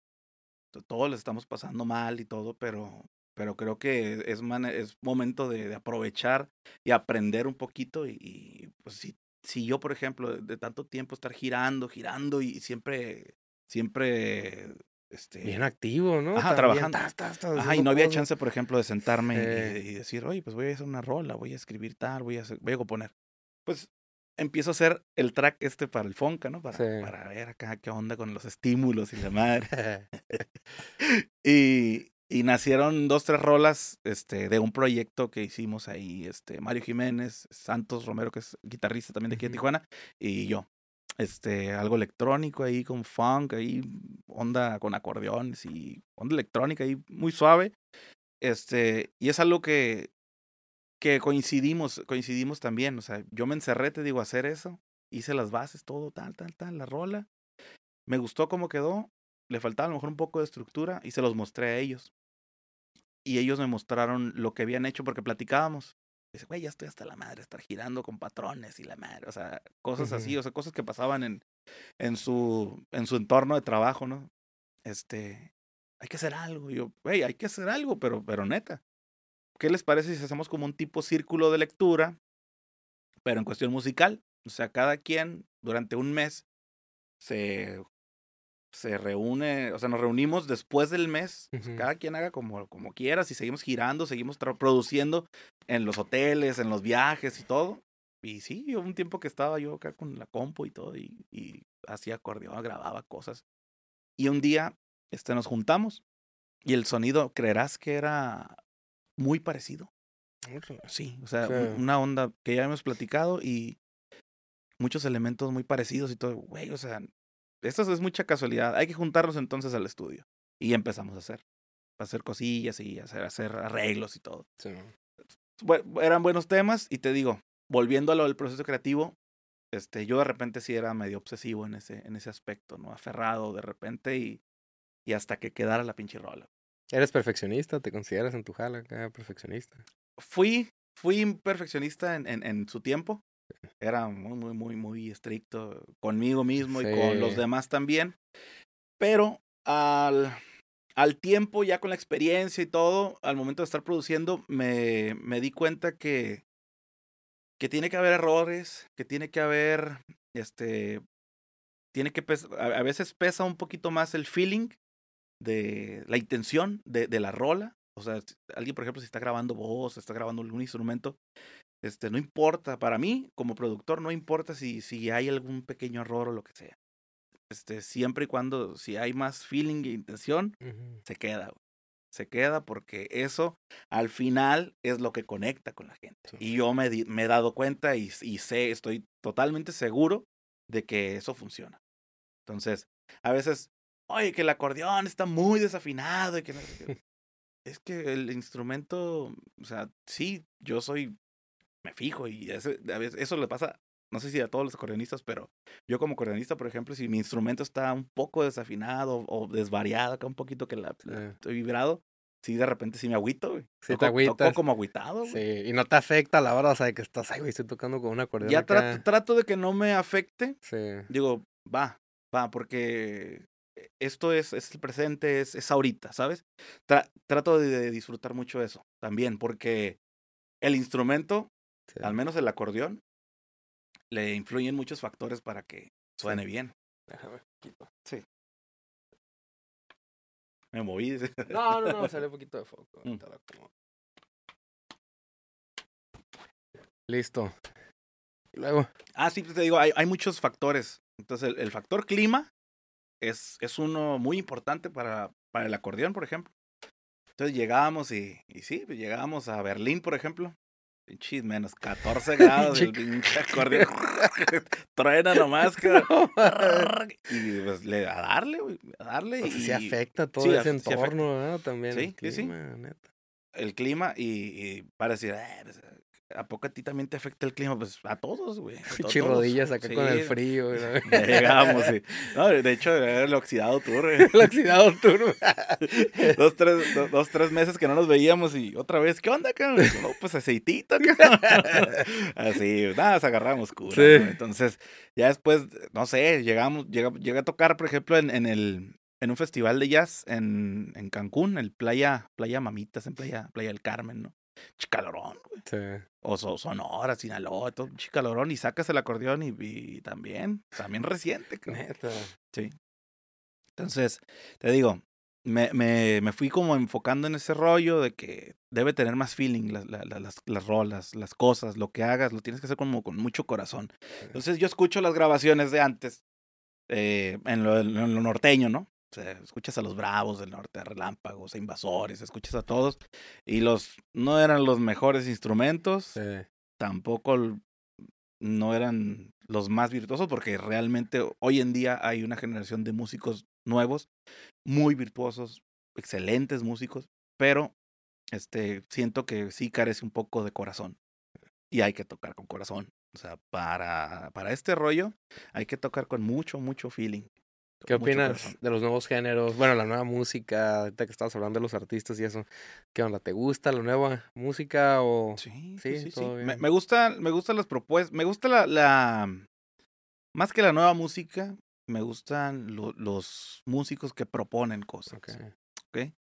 To- Todos les estamos pasando mal y todo, pero, pero creo que es, mane- es momento de, de aprovechar y aprender un poquito y, y, pues si, si yo, por ejemplo, de, de tanto tiempo estar girando, girando y siempre, siempre, este... Bien activo, ¿no? Ajá, También, trabajando. Ajá, y no había cosas. chance, por ejemplo, de sentarme y- Eh. y, y decir, oye, pues voy a hacer una rola, voy a escribir tal, voy a, hacer- voy a componer. Pues empiezo a hacer el track este para el Fonca, ¿no? Para, Sí. para ver acá qué onda con los estímulos y la madre. y, y nacieron dos, tres rolas este, de un proyecto que hicimos ahí, este, Mario Jiménez, Santos Romero, que es guitarrista también de aquí de. Tijuana, y yo. Este, algo electrónico ahí con funk, ahí onda con acordeones y onda electrónica ahí muy suave. Este, y es algo que, que coincidimos, coincidimos también. O sea, yo me encerré, te digo, a hacer eso. Hice las bases, todo, tal, tal, tal, la rola. Me gustó cómo quedó. Le faltaba a lo mejor un poco de estructura y se los mostré a ellos. Y ellos me mostraron lo que habían hecho porque platicábamos. Dice, güey, ya estoy hasta la madre, estar girando con patrones y la madre. O sea, cosas así, o sea, cosas que pasaban en, en, su, en su entorno de trabajo, ¿no? Este, hay que hacer algo. Y yo, güey, hay que hacer algo, pero, pero neta. ¿Qué les parece si hacemos como un tipo círculo de lectura, pero en cuestión musical? O sea, cada quien durante un mes se, se reúne, o sea, nos reunimos después del mes. Ujú. cada quien haga como, como quiera, si seguimos girando, seguimos produciendo en los hoteles, en los viajes y todo. Y sí, hubo un tiempo que estaba yo acá con la compu y todo, y, y hacía acordeón, grababa cosas. Y un día este, nos juntamos y el sonido, creerás que era muy parecido. Sí, o sea, Sí. una onda que ya hemos platicado y muchos elementos muy parecidos y todo. Güey, o sea, esto es mucha casualidad. Hay que juntarnos entonces al estudio. Y empezamos a hacer. A hacer cosillas y hacer, hacer arreglos y todo. Sí. Eran buenos temas y te digo, volviendo a lo del proceso creativo, este, yo de repente sí era medio obsesivo en ese, en ese aspecto, ¿no? Aferrado de repente y, y hasta que quedara la pinche rola. ¿Eres perfeccionista? ¿Te consideras en tu jala acá perfeccionista? Fui, fui perfeccionista en, en, en su tiempo. Era muy, muy, muy, muy estricto conmigo mismo y con los Sí. demás también. Pero al, al tiempo, ya con la experiencia y todo, al momento de estar produciendo, me, me di cuenta que, que tiene que haber errores, que tiene que haber, este, tiene que, a, veces pesa un poquito más el feeling de la intención de, de la rola. O sea, alguien, por ejemplo, si está grabando voz, está grabando algún instrumento, este, no importa, para mí, como productor, no importa si, si hay algún pequeño error o lo que sea. Este, siempre y cuando, si hay más feeling e intención, Ujú. se queda, güey. Se queda porque eso al final es lo que conecta con la gente. Sí. Y yo me, di- me he dado cuenta y, y sé, estoy totalmente seguro de que eso funciona. Entonces, a veces, oye, que el acordeón está muy desafinado y que no sé qué". Es que el instrumento, o sea, sí, yo soy, me fijo y ese- a veces eso le pasa, no sé si a todos los acordeonistas, pero yo como acordeonista, por ejemplo, si mi instrumento está un poco desafinado o desvariado, acá un poquito que la, la- Sí. estoy vibrado, sí, de repente sí me agüito, güey. Sí te Toco- toco agüitas. como agüitado, güey. Sí, y no te afecta la hora, o sea, de que estás, ay, güey, estoy tocando con un acordeón Ya acá. trato, trato de que no me afecte, Sí. digo, va, va, porque esto es, es el presente, es, es ahorita, ¿sabes? Tra- trato de, de disfrutar mucho eso también, porque el instrumento, Sí. al menos el acordeón, le influyen muchos factores para que suene bien. Déjame quito. Me moví. No, no, no, sale un poquito de foco. Mm. Listo. Y luego. Ah, sí, pues te digo, hay, hay muchos factores. Entonces, el, el factor clima es, es uno muy importante para, para el acordeón, por ejemplo. Entonces llegábamos y, y sí, pues llegábamos a Berlín, por ejemplo. Pinches menos 14 grados, el pinche acordeón. Truena nomás, cabrón. Y pues le, a darle, güey, a darle. Pues y sí afecta todo sí, ese entorno, ¿verdad? También. Sí, el sí, sí. clima, neta. el clima y, y para decir, "Eh, pues, ¿a poco a ti también te afecta el clima? Pues a todos, güey. Pinche rodillas acá con el frío. Ya llegamos, sí. No, de hecho, era el oxidado tour, güey. El oxidado turbo. dos, tres, do- dos, tres meses que no nos veíamos y otra vez, ¿qué onda, cabrón? No, pues aceitito, cabrón. Así, nada, nos agarramos cura. Sí. ¿no? Entonces, ya después, no sé, llegamos, llega, llegué a tocar, por ejemplo, en, en el, en un festival de jazz en, en Cancún, el Playa, Playa Mamitas, en Playa, Playa del Carmen, ¿no? Chicalorón, güey. Sí. O so- Sonora, Sinaloa, todo chicalorón y sacas el acordeón y, y también, también reciente. Neta. Entonces, te digo, me, me, me fui como enfocando en ese rollo de que debe tener más feeling la- la- la- las, las rolas, las cosas, lo que hagas, lo tienes que hacer como con mucho corazón. Entonces yo escucho las grabaciones de antes, eh, en, lo, en lo norteño, ¿no? O sea, escuchas a los bravos del norte, a relámpagos, a invasores, escuchas a todos, y los no eran los mejores instrumentos, Sí. tampoco no eran los más virtuosos porque realmente hoy en día hay una generación de músicos nuevos muy virtuosos, excelentes músicos, pero este siento que sí carece un poco de corazón y hay que tocar con corazón. O sea, para, para este rollo hay que tocar con mucho, mucho feeling. ¿Qué opinas corazón. de los nuevos géneros? Bueno, la nueva música, ahorita que estabas hablando de los artistas y eso. ¿Qué onda? ¿Te gusta la nueva música o...? Sí, Sí, sí, sí. sí. Me, me gusta, me gustan las propuestas, me gusta la, la, más que la nueva música, me gustan lo- los músicos que proponen cosas. Ok.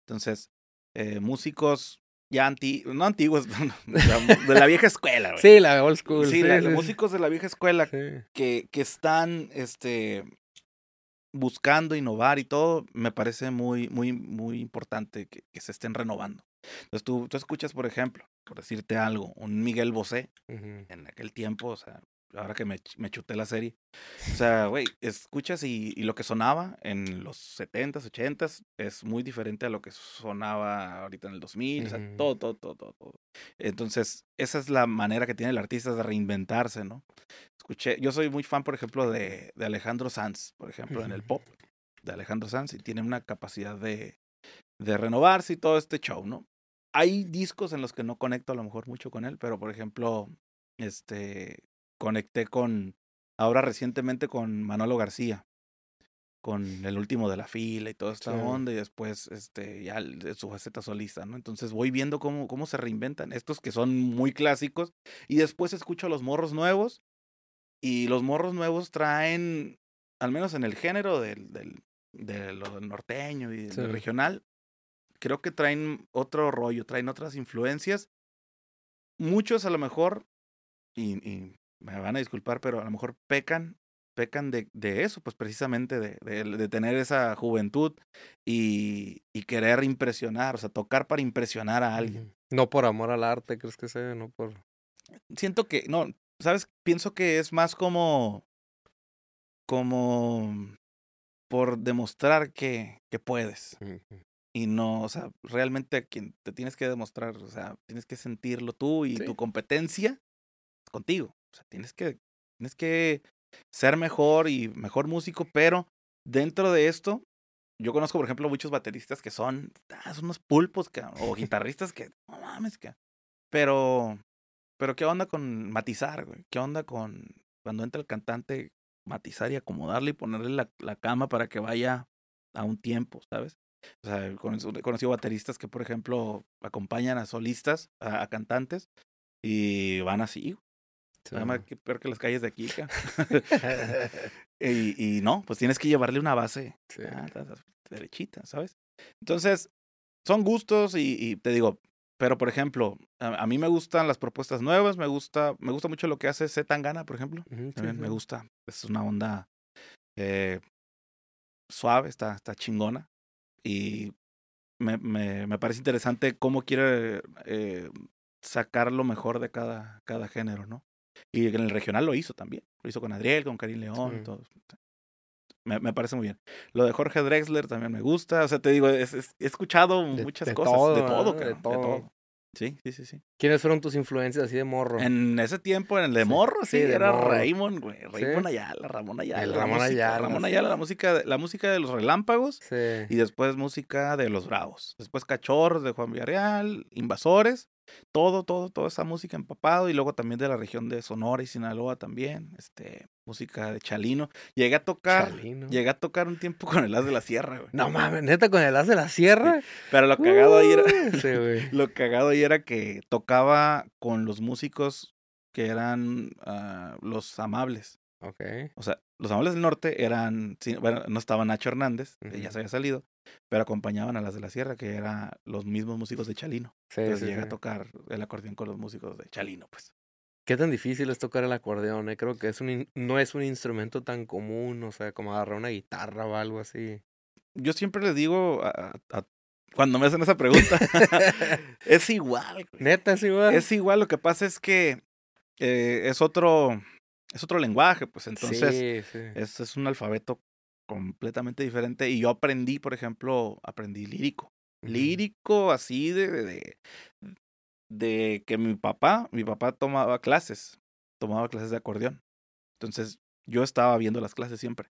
Entonces, eh, músicos ya anti, no antiguos, de la, vieja escuela, güey. Sí, la old school. Sí, la- los músicos de la vieja escuela sí. que, que están este, buscando innovar y todo, me parece muy, muy, muy importante que, que se estén renovando. Entonces tú, tú escuchas, por ejemplo, por decirte algo, un Miguel Bosé Ujú. en aquel tiempo, o sea, ahora que me, me chuté la serie, o sea, güey, escuchas y, y lo que sonaba en los 70s, 80s es muy diferente a lo que sonaba ahorita en el 2000, o sea, todo, todo, todo, todo, todo. Entonces, esa es la manera que tiene el artista de reinventarse, ¿no? Escuché, yo soy muy fan, por ejemplo, de, de Alejandro Sanz, por ejemplo, en el pop, de Alejandro Sanz, y tiene una capacidad de, de renovarse y todo este show, ¿no? Hay discos en los que no conecto a lo mejor mucho con él, pero por ejemplo, este, conecté con, ahora recientemente con Manolo García, con el último de la fila y toda esta Sí. onda, y después, este, ya su faceta solista, ¿no? Entonces voy viendo cómo, cómo se reinventan estos que son muy clásicos, y después escucho a los morros nuevos, y los morros nuevos traen, al menos en el género del, del, de lo norteño y Sí. del regional, creo que traen otro rollo, traen otras influencias. Muchos a lo mejor, y, y me van a disculpar, pero a lo mejor pecan, pecan de, de eso, pues precisamente de, de, de tener esa juventud y, y querer impresionar, o sea, tocar para impresionar a alguien. No por amor al arte, ¿crees que sea? No por... Siento que, no, ¿sabes? Pienso que es más como, como por demostrar que, que puedes. Y no, o sea, realmente a quien te tienes que demostrar, o sea, tienes que sentirlo tú y Sí. tu competencia contigo. O sea, tienes que, tienes que ser mejor y mejor músico, pero dentro de esto, yo conozco, por ejemplo, muchos bateristas que son, ah, son unos pulpos, cabrón, o guitarristas que, no mames, que, pero, pero ¿qué onda con matizar, güey? ¿Qué onda con cuando entra el cantante, matizar y acomodarle y ponerle la, la cama para que vaya a un tiempo, ¿sabes? O sea, he conocido bateristas que, por ejemplo, acompañan a solistas, a, a cantantes, y van así. Peor que las calles de aquí. y, y no, pues tienes que llevarle una base Sí. ah, ta- ta- derechita, ¿sabes? Entonces, son gustos y, y te digo, pero por ejemplo, a, a mí me gustan las propuestas nuevas, me gusta, me gusta mucho lo que hace Z Tangana, por ejemplo. También me sí. gusta. Es una onda eh, suave, está, está chingona. Y me, me, me parece interesante cómo quiere eh, sacar lo mejor de cada, cada género, ¿no? Y en el regional lo hizo también. Lo hizo con Adriel, con Karim León, Sí. todo. Me, me parece muy bien. Lo de Jorge Drexler también me gusta. O sea, te digo, es- es- he escuchado De- muchas de cosas. todo, de todo, ¿no? De cabrón, de todo. Sí, sí, sí, sí. ¿Quiénes fueron tus influencias así de morro? En ese tiempo, en el de Sí, morro, sí, sí, de era morro. Raymond, güey. Raymond Ayala, Ramón Ayala. El Ramón música- Ayala, Ramón sí. Ayala, la música, de- la música de los relámpagos. Sí. Y después música de los Bravos. Después Cachorros de Juan Villarreal, Invasores. Todo, todo, toda esa música empapado. Y luego también de la región de Sonora y Sinaloa también. Este, música de Chalino. Llegué a tocar. Chalino. Llegué a tocar un tiempo con el As de la Sierra, güey. No mames, neta, con el as de la sierra. Pero lo cagado ahí era. Uh, Sí. Lo cagado ahí era que tocaba con los músicos que eran ah, los amables. Ok. O sea, los amables del norte eran, bueno, no estaba Nacho Hernández, que ya se había salido, pero acompañaban a las de la sierra, que eran los mismos músicos de Chalino. Sí, Entonces sí, llega sí. a tocar el acordeón con los músicos de Chalino, pues. ¿Qué tan difícil es tocar el acordeón? eh? Creo que es un no es un instrumento tan común, o sea, como agarrar una guitarra o algo así. Yo siempre les digo, a- a- a- cuando me hacen esa pregunta, es igual. güey. Neta, es igual. Es igual, lo que pasa es que eh, es otro, es otro lenguaje, pues entonces... sí, sí. Es, es un alfabeto completamente diferente. Y yo aprendí, por ejemplo, aprendí lírico. Lírico así de, de, que mi papá, mi papá tomaba clases, tomaba clases de acordeón. Entonces yo estaba viendo las clases siempre.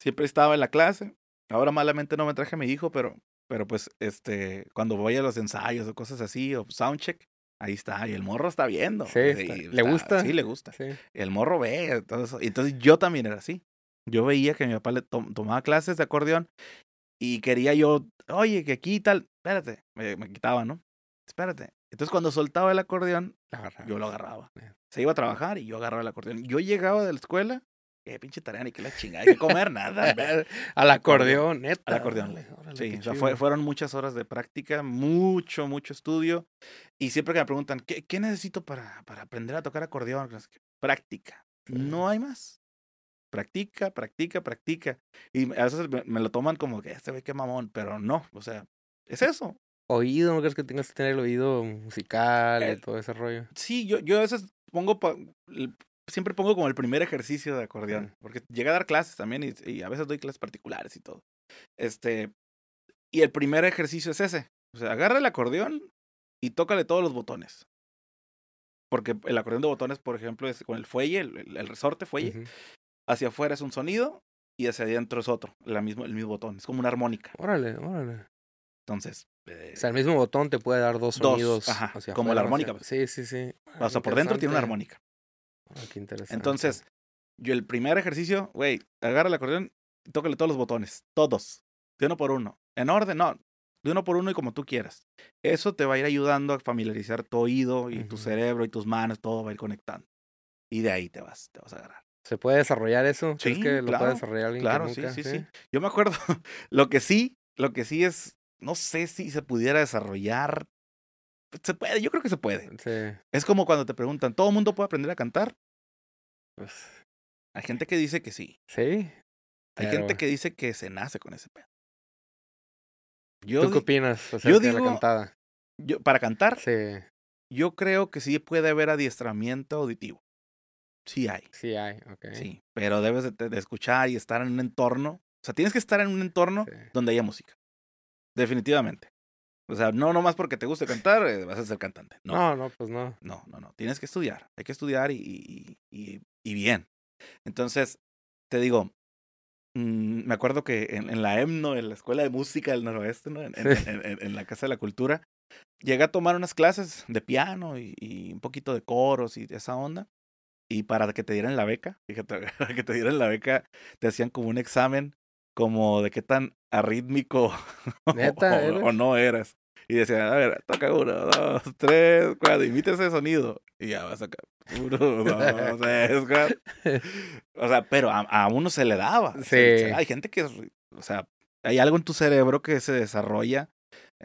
Siempre estaba en la clase. Ahora malamente no me traje a mi hijo, pero, pero pues este, cuando voy a los ensayos o cosas así, o soundcheck, ahí está. Y el morro está viendo. Sí, y está- ¿le gusta? Sí, le gusta Sí. el morro ve. Y Entonces yo también era así. Yo veía que mi papá le tom- tomaba clases de acordeón y quería yo, oye, que aquí tal, espérate, me, me quitaba, ¿no? Espérate. Entonces cuando soltaba el acordeón, agarraba. yo lo agarraba. Bien. Se iba a trabajar y yo agarraba el acordeón. Yo llegaba de la escuela, que pinche tarea ni que la chingada, hay que comer nada. Al acordeón, neta. Al acordeón. órale, órale, Sí, qué o sea, fue- fueron muchas horas de práctica, mucho, mucho estudio. Y siempre que me preguntan, ¿qué, qué necesito para, para aprender a tocar acordeón? Qué. Práctica. No hay más. Practica, practica, practica. Y a veces me, me lo toman como que este ve qué mamón, pero no, o sea, es eso. Oído, ¿no crees que tengas que tener el oído musical y Eh, todo ese rollo? Sí, yo, yo a veces pongo, pa- el- siempre pongo como el primer ejercicio de acordeón, Mm. porque llegué a dar clases también y, y a veces doy clases particulares y todo. Este, y el primer ejercicio es ese, o sea, agarra el acordeón y tócale todos los botones. Porque el acordeón de botones, por ejemplo, es con el fuelle, el, el- el resorte fuelle, Ujú. Hacia afuera es un sonido y hacia adentro es otro, la mismo, el mismo botón, es como una armónica. Órale, órale. Entonces, eh, O sea, el mismo botón te puede dar dos Dos, sonidos. ajá, hacia como afuera, la armónica, hacia- Sí, sí, sí. o sea, por dentro tiene una armónica. Ah, qué interesante. Entonces, yo el primer ejercicio, güey, agarra el acordeón y tócale todos los botones, todos, de uno por uno. En orden, no, de uno por uno y como tú quieras. Eso te va a ir ayudando a familiarizar tu oído y tu cerebro y tus manos, todo va a ir conectando. Y de ahí te vas, te vas a agarrar. ¿Se puede desarrollar eso? ¿Crees Sí, que lo claro, puede desarrollar alguien que Claro, sí, sí, sí. Yo me acuerdo, lo que sí, lo que sí es, no sé si se pudiera desarrollar. Se puede, yo creo que se puede. Sí, Es como cuando te preguntan, ¿todo el mundo puede aprender a cantar? pues, Hay gente que dice que sí. sí. Hay Pero- gente que dice que se nace con ese pedo. Yo, ¿Tú qué opinas acerca de la digo- cantada? yo- para cantar, Sí, yo creo que sí puede haber adiestramiento auditivo. Sí hay, sí hay, ok. sí. Pero debes de, de escuchar y estar en un entorno. O sea, tienes que estar en un entorno Sí. donde haya música. Definitivamente. O sea, no nomás porque te guste cantar, eh, vas a ser cantante. No, No, no, pues no. no, no, no. Tienes que estudiar. Hay que estudiar y, y, y, y bien. Entonces, te digo, mm, me acuerdo que en, en la EMNO, en la Escuela de Música del Noroeste, ¿no? en, en- Sí. en- la Casa de la Cultura, llegué a tomar unas clases de piano y, y un poquito de coros y de esa onda. Y para que te dieran la beca, fíjate, para que te dieran la beca, te hacían como un examen como de qué tan arrítmico ¿Neta o, no eras. Y decían, a ver, toca uno, dos, tres, cuatro, imita ese sonido. Y ya vas a sacar uno, dos, tres, cuatro. O sea, pero a, a uno se le daba. Sí. hay gente que, o sea, hay algo en tu cerebro que se desarrolla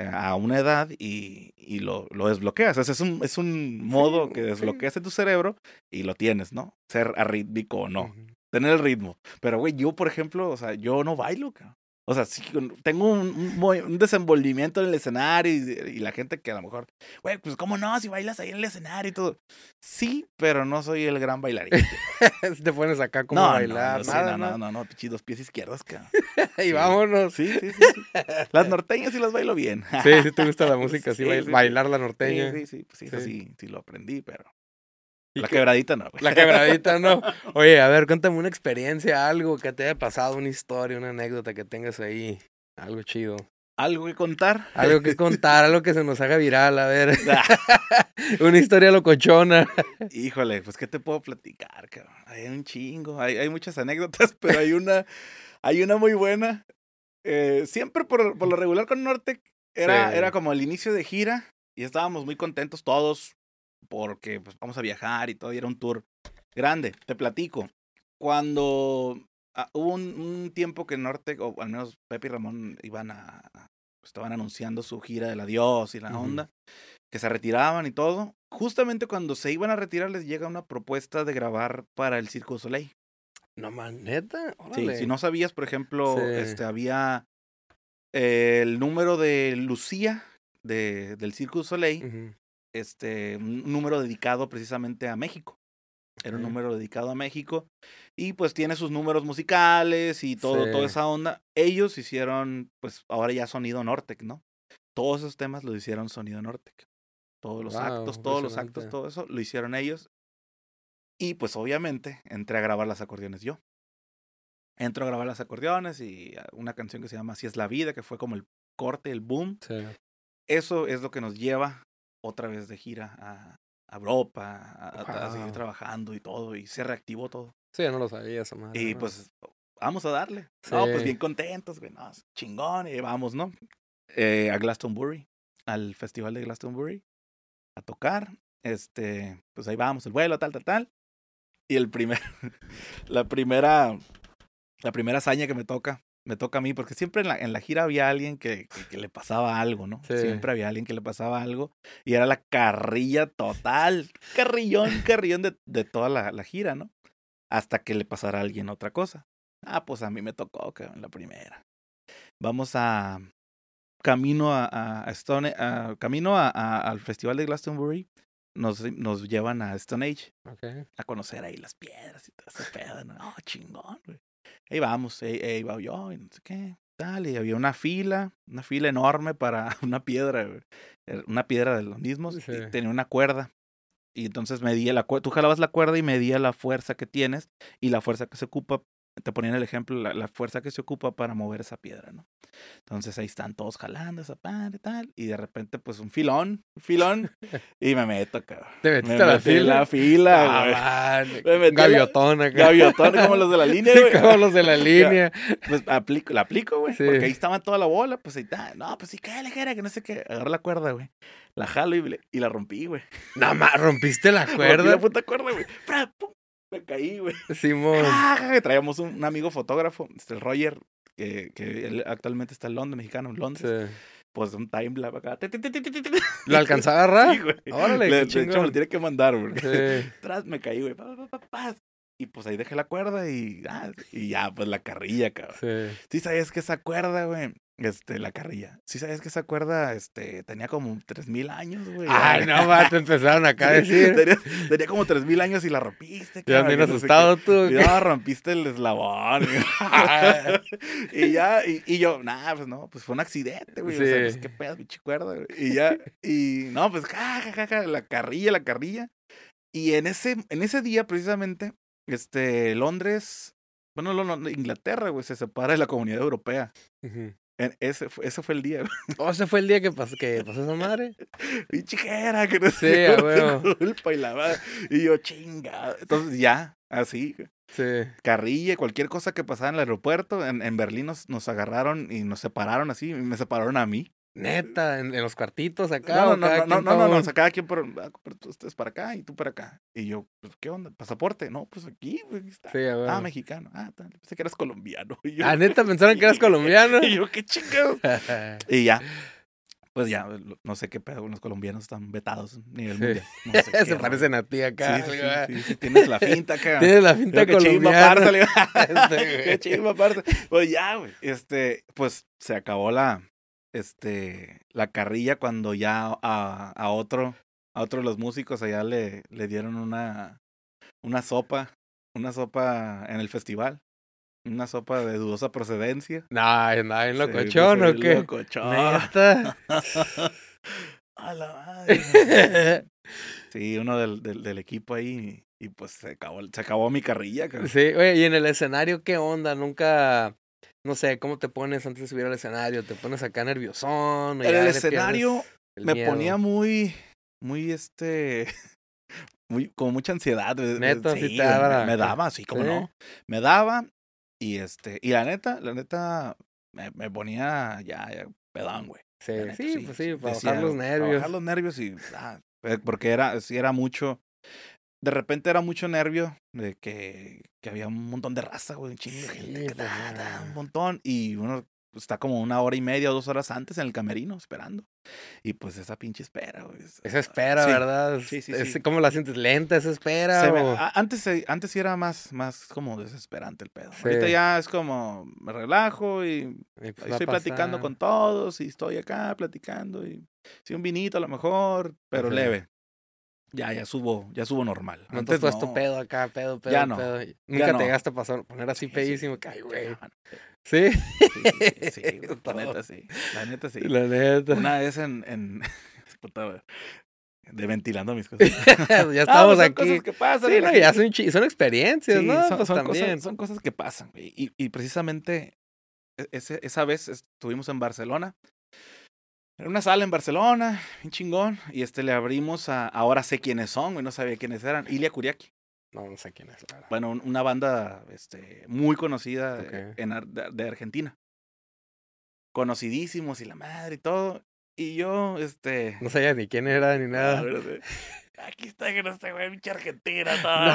a una edad y, y lo, lo desbloqueas. O sea, es un, es un modo que sí. desbloqueas en tu cerebro y lo tienes, ¿no? Ser arrítmico o no. Tener el ritmo. Pero, güey, yo, por ejemplo, o sea, yo no bailo, cabrón. O sea, sí, tengo un, un movi- un desenvolvimiento en el escenario y, y la gente que a lo mejor, güey, pues cómo no, si bailas ahí en el escenario y todo. Sí, pero no soy el gran bailarín. Te pones acá como no, a bailar, no, no, nada, no, no, ¿no? no, dos pies izquierdos, cabrón. Y Sí. vámonos. Sí, sí, sí, sí. Las norteñas sí las bailo bien. Sí, sí te gusta la música, sí, Sí, bail- sí, sí. bailar la norteña. sí, sí, pues sí, eso Sí. sí, sí lo aprendí, pero ¿Y la quebradita no. güey. La quebradita, ¿no? Oye, a ver, cuéntame una experiencia, algo que te haya pasado, una historia, una anécdota que tengas ahí. Algo chido. ¿Algo que contar? Algo que contar, algo que se nos haga viral, a ver. una historia locochona. Híjole, pues qué te puedo platicar, cabrón. Hay un chingo, hay, hay muchas anécdotas, pero hay una, hay una muy buena. Eh, siempre por, por lo regular con Nortec era, Sí. era como el inicio de gira y estábamos muy contentos todos porque pues vamos a viajar y todo, y era un tour grande. Te platico. Cuando ah, hubo un, un tiempo que Nortec, o al menos Pepe y Ramón iban a, estaban anunciando su gira del adiós y la onda, que se retiraban y todo. Justamente cuando se iban a retirar les llega una propuesta de grabar para el Circo du Soleil. No man, neta. Sí, Órale. si no sabías, por ejemplo, Sí. este había eh, el número de Lucía de, del Circo du Soleil. Este, un número dedicado precisamente a México. Era un número dedicado a México. Y pues tiene sus números musicales y todo, toda Sí. esa onda. Ellos hicieron, pues ahora ya sonido Nortec, ¿no? Todos esos temas lo hicieron sonido Nortec. Todos los actos, todos los actos, todo eso lo hicieron ellos. Y pues obviamente entré a grabar las acordeones yo. Entro a grabar las acordeones y ah, una canción que se llama Así es la vida, que fue como el corte, el boom. Sí. Eso es lo que nos lleva otra vez de gira a, a Europa, a, seguir trabajando y todo, y se reactivó todo. Sí, yo no lo sabía esa madre. Y ¿no? pues vamos a darle. No, pues bien contentos, güey, no, chingón, y vamos, ¿no? Eh, a Glastonbury, al festival de Glastonbury, a tocar. Este, pues ahí vamos, el vuelo, tal, tal, tal. Y el primer, la primera, la primera hazaña que me toca, me toca a mí, porque siempre en la, en la gira había alguien que, que, que le pasaba algo, ¿no? Sí. Siempre había alguien que le pasaba algo. Y era la carrilla total, carrillón, carrillón de, de toda la, la gira, ¿no? Hasta que le pasara a alguien otra cosa. Ah, pues a mí me tocó, cabrón, la primera. Vamos a camino a, Stone, a- camino a, al festival de Glastonbury. Nos, nos llevan a Stone Age Ok. a conocer ahí las piedras y todo ese pedo, ¿no? Oh, chingón, güey. Ahí vamos, ahí, ahí iba yo, y no sé qué, tal, y había una fila, una fila enorme para una piedra. Era Una piedra de los mismos, Sí. y tenía una cuerda. Y entonces medía la cuerda, tú jalabas la cuerda y medía la fuerza que tienes y la fuerza que se ocupa, te ponían el ejemplo, la, la fuerza que se ocupa para mover esa piedra, ¿no? Entonces ahí están todos jalando esa padre y tal, y de repente pues un filón, un filón, y me meto, cabrón. ¿Te Me metiste a la metí fila? la fila, Ah, güey. Me metí Gaviotón acá. Gaviotón, como los de la línea, güey. Como los de la línea. Pues aplico, la aplico, güey. Sí. Porque ahí estaba toda la bola, pues ahí está. No, pues sí, qué ligera, que no sé qué. Agarré la cuerda, güey. La jalo y, y la rompí, güey. Nada más, rompiste la Rompí cuerda. la puta cuerda, güey. Me caí, güey. Simón. Ah, Traíamos un, un amigo fotógrafo, este, el Roger, que, que él actualmente está en Londres, mexicano, en Londres. Sí. Pues un timelapse acá. ¿Lo alcanzaba a agarrar? Sí, güey. Órale, Le- de hecho, me lo tiene que mandar, güey. Sí. Tras me caí, güey. Y pues ahí dejé la cuerda y, ah, y ya, pues la carrilla, cabrón. Sí. Sí sabías que esa cuerda, güey, este, la carrilla. Sí sabías que esa cuerda, este, tenía como 3000 años, güey. Ay, no, va, te empezaron acá a Sí, decir. Tenía, tenía como 3000 años y la rompiste, Ya bien que no sé asustado tú. qué. Y no, rompiste el eslabón. y ya, y, y yo, nah, pues no, pues fue un accidente, güey. O sea, pues Sí. qué pedo, pinche cuerda, güey. Y ya, y no, pues, ja, ja, ja, ja, la carrilla, la carrilla. Y en ese, en ese día, precisamente, este, Londres, bueno, no, no, Inglaterra, güey, se separa de la comunidad europea. En- ese, fue, ese fue el día. Oh, ese fue el día que pasó, que pasó esa madre. Pinche jera, que no Sí, sé culpa y la. Y yo, chinga. Entonces, ya, así. Sí. carrilla, cualquier cosa que pasara en el aeropuerto. En, en Berlín nos, nos agarraron y nos separaron así. Y me separaron a mí. Neta, en, en los cuartitos acá. No, no, no, no, no, no, no, cada quien por, ah, ustedes para acá y tú para acá. Y yo, pues, ¿qué onda? ¿Pasaporte? No, pues aquí, güey, aquí está. Sí, a Ah, mexicano. Ah, tal, pensé que eras colombiano. Y yo, Ah, neta, pensaron que eras colombiano. y yo, qué chingado. Y ya. pues ya, no sé qué pedo, los colombianos están vetados a nivel mundial. No sé qué Se rollo. parecen a ti acá. Sí, sí, sí, sí, tienes la finta acá. Tienes la finta Creo que chimba colombiana. aparte, le digo. Este. Qué chimba aparte. Pues ya, güey. Este, pues se acabó la, este, la carrilla cuando ya a, a otro, a otro de los músicos allá le, le dieron una, una sopa, una sopa en el festival. Una sopa de dudosa procedencia. Andaba en Se locochón puso o qué. locochón. A la madre. Sí, uno del, del, del equipo ahí. Y pues se acabó, se acabó mi carrilla, cabrón. Sí, oye, y en el escenario, ¿qué onda? Nunca, no sé, ¿cómo te pones antes de subir al escenario? ¿Te pones acá nerviosón? En el escenario el me miedo? ponía muy, muy este, muy, como mucha ansiedad. Neta, sí sí, te daba me, daba, así como Sí. no. Me daba y este, y la neta, la neta, me, me ponía ya, ya pedón, güey. Sí, neta, sí, pues sí, para Decía, bajar los para nervios. bajar los nervios y, ah, eh, porque era, sí era mucho, de repente era mucho nervio de que, que había un montón de raza, güey, un chingo de Sí, gente, que un montón, y uno está como una hora y media o dos horas antes en el camerino esperando. Y pues esa pinche espera, güey. es- Esa espera, sí, ¿verdad? Sí, sí, Es- sí. ¿Cómo la sientes? ¿Lenta esa espera? se o- antes, antes sí era más, más como desesperante el pedo. Ahorita ya es como me relajo y y pues estoy platicando con todos y estoy acá platicando y sí un vinito a lo mejor, pero Ajá. leve. Ya, ya subo, ya subo normal. No te has Antes puesto no. pedo acá, pedo, pedo, Ya no, pedo. Nunca no. te llegaste a pasar, poner así Sí, sí, pedísimo. que, ay, sí, güey. ya. ¿Sí? Sí, sí, sí, sí, la neta sí. La neta sí. La neta. Una vez en, en de ventilando mis cosas. ya Ah, estamos pues son aquí. cosas que pasan. Sí, no, ya son, experiencias, Sí, ¿no? son, pues son también. cosas, son cosas que pasan. Y, y precisamente e- ese- esa vez estuvimos en Barcelona. En una sala en Barcelona, un chingón. Y este le abrimos a. Ahora sé quiénes son, güey. No sabía quiénes eran. Ilia Kuriaki. No, no sé quién es, la verdad. Bueno, un- una banda este, muy conocida en, de, de Argentina. Conocidísimos y la madre y todo. Y yo, este. No sabía ni quién era ni nada. ver, este, Aquí está que no está, güey, pinche Argentina. todo". No,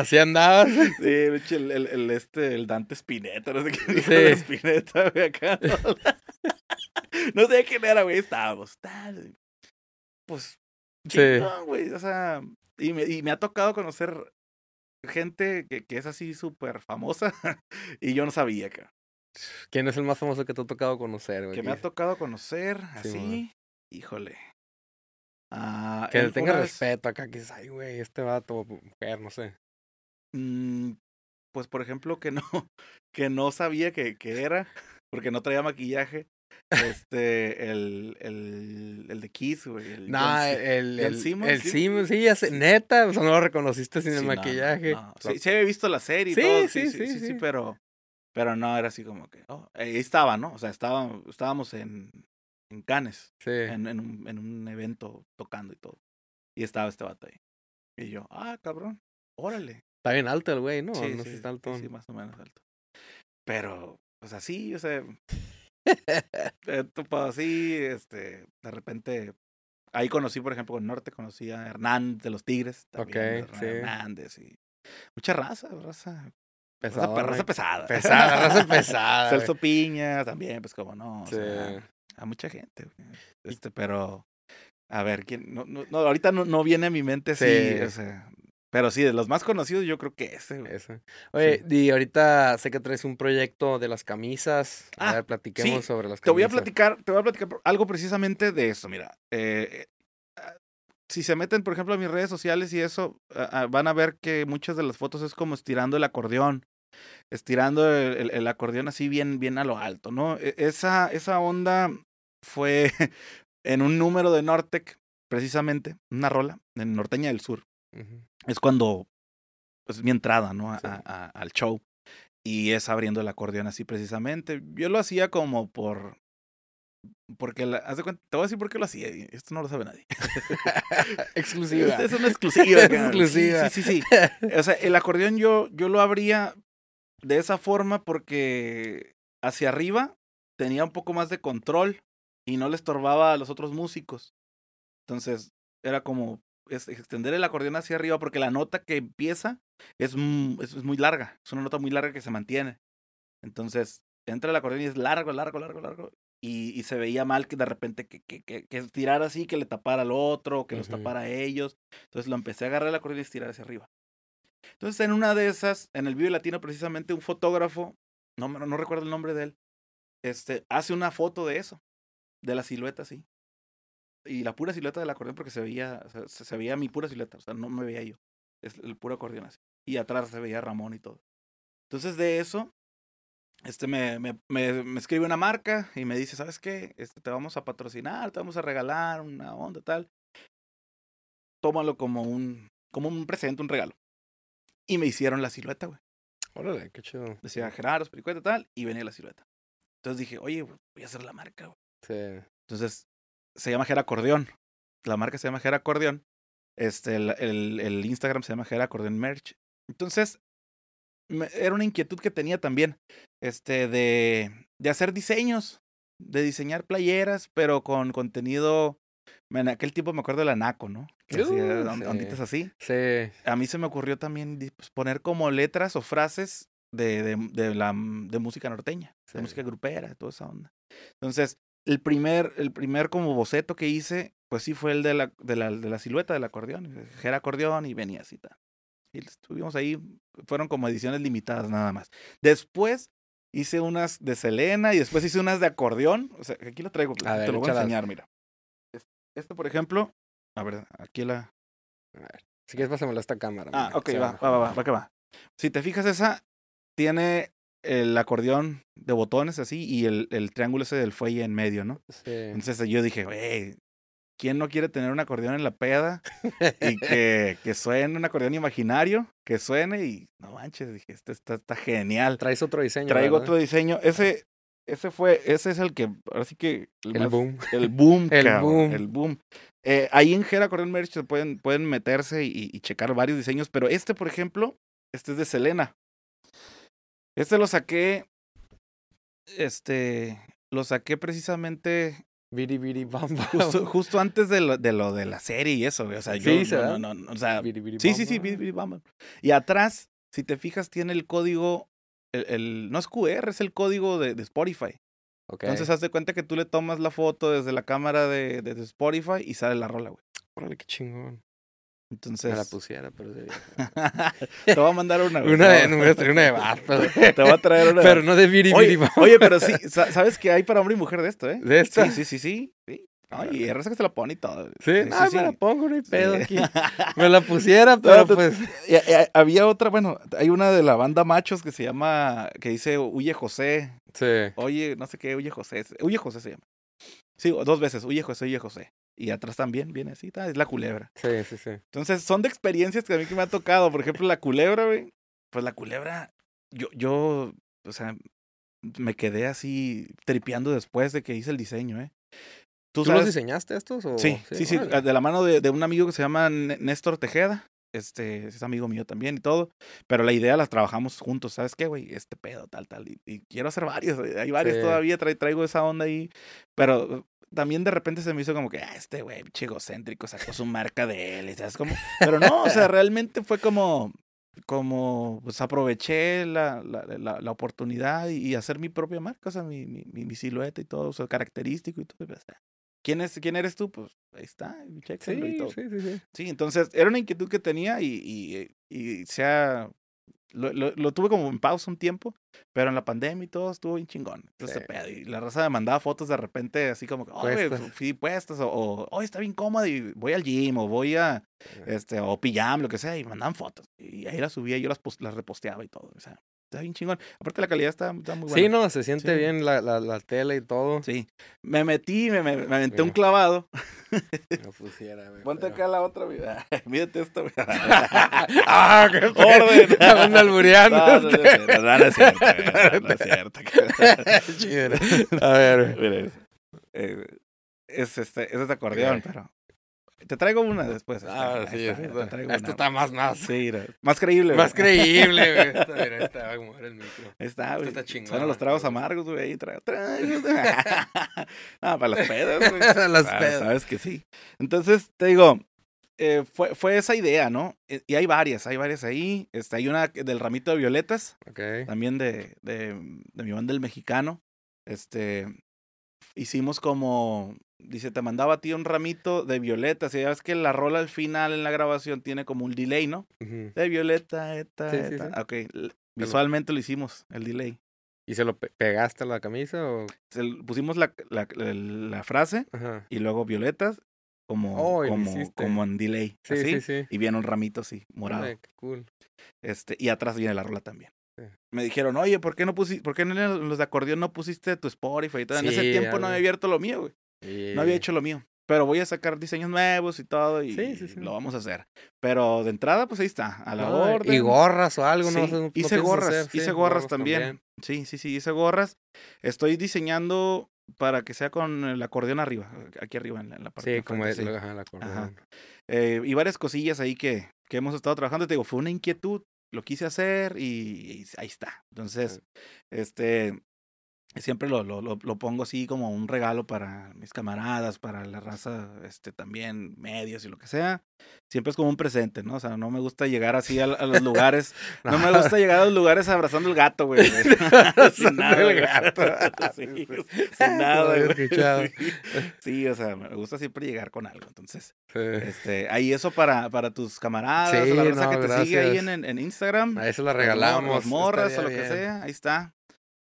así andabas. Sí, el, el, el, este, el Dante Spinetta, no sé qué Sí. Spinetta, güey, acá. No, sé quién era, güey, estábamos. tal. Pues, Sí. chingón, güey, o sea, y me, y me ha tocado conocer gente que, que es así súper famosa y yo no sabía, que, ¿Quién es el más famoso que te ha tocado conocer, güey? que me ha tocado conocer Sí, así, híjole. Ah, Que le tenga vez- respeto acá, que ay, güey, este vato, mujer, no sé. Mm, pues por ejemplo que no que no sabía que, que era porque no traía maquillaje este el el, el de Kiss güey el John Si- el, John el, Simmons, el sí. Simmons, sí, ya sé, neta, o sea, no lo reconociste sin el Sí, no, no, maquillaje. no. Sí, sí había visto la serie y Sí, todo, sí, sí, sí, sí, sí, sí, sí. pero pero no era así como que oh, ahí estaba no o sea estaba estábamos en en Cannes Sí. en, en un en un evento tocando y todo y estaba este vato ahí y yo ah cabrón órale Está bien alto el güey, ¿no? Sí, no sí, está alto. sí, sí, más o menos alto. Pero, pues así, o sea, topado así, este, de repente, ahí conocí, por ejemplo, con Norte, conocí a Hernández de los Tigres. También, Ok, sí. Hernández y mucha raza, raza, raza, Pesado. pe- raza pesada. Pesada, raza pesada. Celso Piña también, pues como no, o sea, a mucha gente, este, pero, a ver, ¿quién? No, no, no, ahorita no, no viene a mi mente Sí. o sea, pero sí, de los más conocidos yo creo que ese, güey. Eso. Oye, y ahorita sé que traes un proyecto de las camisas. A Ah, ver, platiquemos sí, sobre las camisas. Te voy a platicar, te voy a platicar algo precisamente de eso. Mira, eh, ah, si se meten, por ejemplo, a mis redes sociales y eso, ah, ah, van a ver que muchas de las fotos es como estirando el acordeón, estirando el, el- el acordeón así bien, bien a lo alto, ¿no? E- Esa, esa onda fue en un número de Nortec, precisamente, una rola, en Norteña del Sur. Es cuando, pues mi entrada, ¿no? A- Sí. a- a- al show. Y es abriendo el acordeón así precisamente. Yo lo hacía como por... Porque, la, haz de cuenta, te voy a decir por qué lo hacía. Esto no lo sabe nadie. Exclusiva. Es, es una exclusiva. Sí, Exclusiva. Sí, sí, sí. O sea, el acordeón yo, yo lo abría de esa forma porque hacia arriba tenía un poco más de control y no le estorbaba a los otros músicos. Entonces, era como es extender el acordeón hacia arriba porque la nota que empieza es, es, es muy larga. Es una nota muy larga que se mantiene. Entonces, entra el acordeón y es largo, largo, largo, largo. y, y se veía mal que de repente que, que, que, que tirara así, que le tapara al otro, que los tapara a ellos. Entonces lo empecé a agarrar el acordeón y estirar hacia arriba. Entonces en una de esas, en el Vive Latino precisamente, un fotógrafo, no, me- no recuerdo el nombre de él, este, hace una foto de eso, de la silueta así. Y la pura silueta del acordeón porque se veía, o sea, se, veía mi pura silueta, o sea, no me veía yo. Es el puro acordeón así. Y atrás se veía Ramón y todo. Entonces de eso, este me, me, me, me escribe una marca y me dice, ¿sabes qué? Este, te vamos a patrocinar, te vamos a regalar una onda tal. Tómalo como un, como un presente, un regalo. Y me hicieron la silueta, güey. Órale, qué chido. Decía Gerardo, Espericueta, tal, y venía la silueta. Entonces dije, oye, voy a hacer la marca, güey. Sí. Entonces, se llama Gera Acordeón. La marca se llama Gera Acordeón. Este, el, el, el Instagram se llama Gera Acordeón Merch. Entonces, me- era una inquietud que tenía también, este, de, de hacer diseños, de diseñar playeras, pero con contenido, en aquel tiempo me acuerdo de la Naco, ¿no? Que Uh, sí. onditas así. Sí. A mí se me ocurrió también pues, poner como letras o frases de, de, de la, de música norteña, Sí. de música grupera, toda esa onda. Entonces, el primer, el primer como boceto que hice, pues sí fue el de la, de la, de la silueta del acordeón. Era acordeón y venía así. tal. Y estuvimos ahí, fueron como ediciones limitadas nada más. Después hice unas de Selena y después hice unas de acordeón. O sea, aquí lo traigo, A ver, te lo voy a enseñar, mira. Es- Este, por ejemplo, a ver, aquí la, A ver. Si quieres, pásamelo a esta cámara. Ah, mira, ok, va, va, va, va, va que va. Si te fijas, esa tiene el acordeón de botones así y el, el triángulo ese del fuelle en medio, ¿no? Sí. Entonces yo dije, güey, ¿quién no quiere tener un acordeón en la peda y que, que suene un acordeón imaginario? Que suene y no manches, dije, este está, está genial. Traes otro diseño. Traigo ¿verdad? otro diseño. Ese, ese fue, ese es el que, ahora sí que... El más- boom. el boom, El cabrón, boom. El boom. Eh, ahí en Gera Acordeón Merch pueden, pueden meterse y, y checar varios diseños, pero este, por ejemplo, este es de Selena. Este lo saqué, este, lo saqué precisamente Biri, biri, bam, bam. justo, justo antes de lo, de lo de la serie y eso, güey. O sea, yo, Sí, ¿se no, no, no, o sea, Biri, biri, sí, sí, sí, biri, biri, bam, bam. Y atrás, si te fijas, tiene el código, el, el- no es QR, es el código de, de Spotify. Ok. Entonces, haz de cuenta que tú le tomas la foto desde la cámara de, de- de Spotify y sale la rola, güey. Órale, qué chingón. Entonces, Me la pusiera, pero de te voy a mandar una, güey. Una de, no voy a traer una de vato. a- Te voy a traer una. Pero no de biri, biri, oye, pero sí, sa- ¿sabes que hay para hombre y mujer de esto, eh? ¿De esta? Sí, sí, sí, sí. sí. Ay, y raza que se la pone y todo. Sí, no, me la pongo, no hay Sí. pedo aquí. Me la pusiera, pero pues. Había otra, bueno, hay una de la banda Machos que se llama, que dice Huye José. Sí. Oye, no sé qué, Huye José. Huye José se llama. Sí, dos veces, Huye José, Huye José. Y atrás también viene así, es la culebra. Sí, sí, sí. Entonces, son de experiencias que a mí que me ha tocado. Por ejemplo, la culebra, güey. Pues la culebra, yo, yo, o sea, me quedé así tripeando después de que hice el diseño, ¿eh? ¿Tú, sabes- los diseñaste estos? O... Sí, sí, sí, de la mano de, de un amigo que se llama N- Néstor Tejeda. Este, es amigo mío también y todo. Pero la idea la trabajamos juntos, ¿sabes qué, güey? Este pedo, tal, tal. Y, y quiero hacer varios, eh, hay varios Sí. todavía, tra- traigo esa onda ahí. Pero también de repente se me hizo como que, ah, este güey, egocéntrico, sacó su marca de él, ¿sabes cómo? Pero no, o sea, realmente fue como, como, pues aproveché la, la, la, la oportunidad y, y hacer mi propia marca, o sea, mi, mi, mi, silueta y todo, o sea, característico y todo. y pues, ¿Quién, es, ¿Quién eres tú? Pues ahí está, chéquenlo y Sí, todo. sí, sí, sí. Sí, entonces era una inquietud que tenía y, y, y se ha- lo, lo, lo tuve como en pausa un tiempo, pero en la pandemia y todo estuvo bien chingón. Entonces, Sí. pedo, y la raza me mandaba fotos de repente así como oye, Puestas. fui puestas, o, o "Oye, está bien cómoda y voy al gym, o voy a, este, o pijama, lo que sea, y mandaban fotos. Y ahí las subía y yo las, las reposteaba y todo. O sea, está bien chingón. Aparte la calidad está, está muy buena. Sí, no, se siente Sí. bien la, la, la tela y todo. Sí. Me metí, me, me, me aventé un Mira. clavado. No pusiera, güey, Ponte pero- acá la otra, mira. Mírate esto, güey. ¡Ah, qué Orden. Anda albureando. No, no, no, no, no, es cierto, güey, no es cierto. Chido. A ver. Mira, es, eh, es este, es este acordeón, pero te traigo una después. Ah, esta, sí, esta, sí, te está- traigo Esto una. está más, más. Sí, más creíble. Más güey. creíble, güey. Esta, mira, esta va a mover el micro. Está, güey. está chingón, Son los tragos amargos, güey. ahí Traigo, traigo. ah, para las pedas, güey. Las Ah, pedas. Sabes que sí. Entonces, te digo, eh, fue, fue esa idea, ¿no? Eh, Y hay varias, hay varias ahí. Este, hay una del ramito de violetas, Ok. también de, de, de mi banda El Mexicano. Este, hicimos como, dice, te mandaba a ti un ramito de violetas. Y ya ves que la rola al final en la grabación tiene como un delay, ¿no? De violeta, eta, Sí, eta. sí. Ok, visualmente lo hicimos, el delay. ¿Y se lo pe- pegaste a la camisa o...? Se pusimos la, la, la- la frase Ajá. y luego violetas como, Oh, como, como en delay. Sí, así, sí, sí. Y viene un ramito así, morado. Qué cool. Este, y atrás viene la rola también. Sí. Me dijeron, oye, ¿por qué no pusiste, por qué en los de acordeón no pusiste tu Spotify? y todo? en ese tiempo no había abierto lo mío, güey. No había hecho lo mío. Pero voy a sacar diseños nuevos y todo y Sí, sí, sí. lo vamos a hacer. Pero de entrada, pues ahí está, a la No, orden. Y gorras o algo, ¿no? No- hice gorras, hacer, hice gorras también. Sí, sí, sí, hice gorras. Estoy diseñando para que sea con el acordeón arriba, aquí arriba en la, en la parte Sí, como frente, es ajá, el acordeón. Eh, y varias cosillas ahí que, que hemos estado trabajando. Te digo, fue una inquietud, lo quise hacer y, y ahí está. Entonces, este, siempre lo, lo, lo, pongo así como un regalo para mis camaradas, para la raza, este, también medios y lo que sea. Siempre es como un presente, ¿no? O sea, no me gusta llegar así a, a los lugares. No me gusta llegar a los lugares abrazando el gato, güey. sin nada. el gato. Sí, sin nada, güey. escuchado. Sí. O sea, me gusta siempre llegar con algo. Entonces, Sí. este, ahí eso para, para tus camaradas, Sí, la raza no, que te sigue ahí gracias. en, en, Instagram. A eso la regalamos. Las morras o lo que sea, ahí está.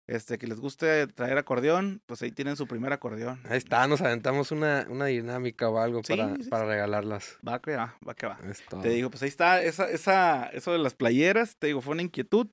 Este, que les guste traer acordeón, pues ahí tienen su primer acordeón. Ahí está, nos aventamos una, una dinámica o algo Sí, para, sí, sí. para regalarlas. Va que va, va que va. Te digo, pues ahí está, esa, esa, eso de las playeras, te digo, fue una inquietud.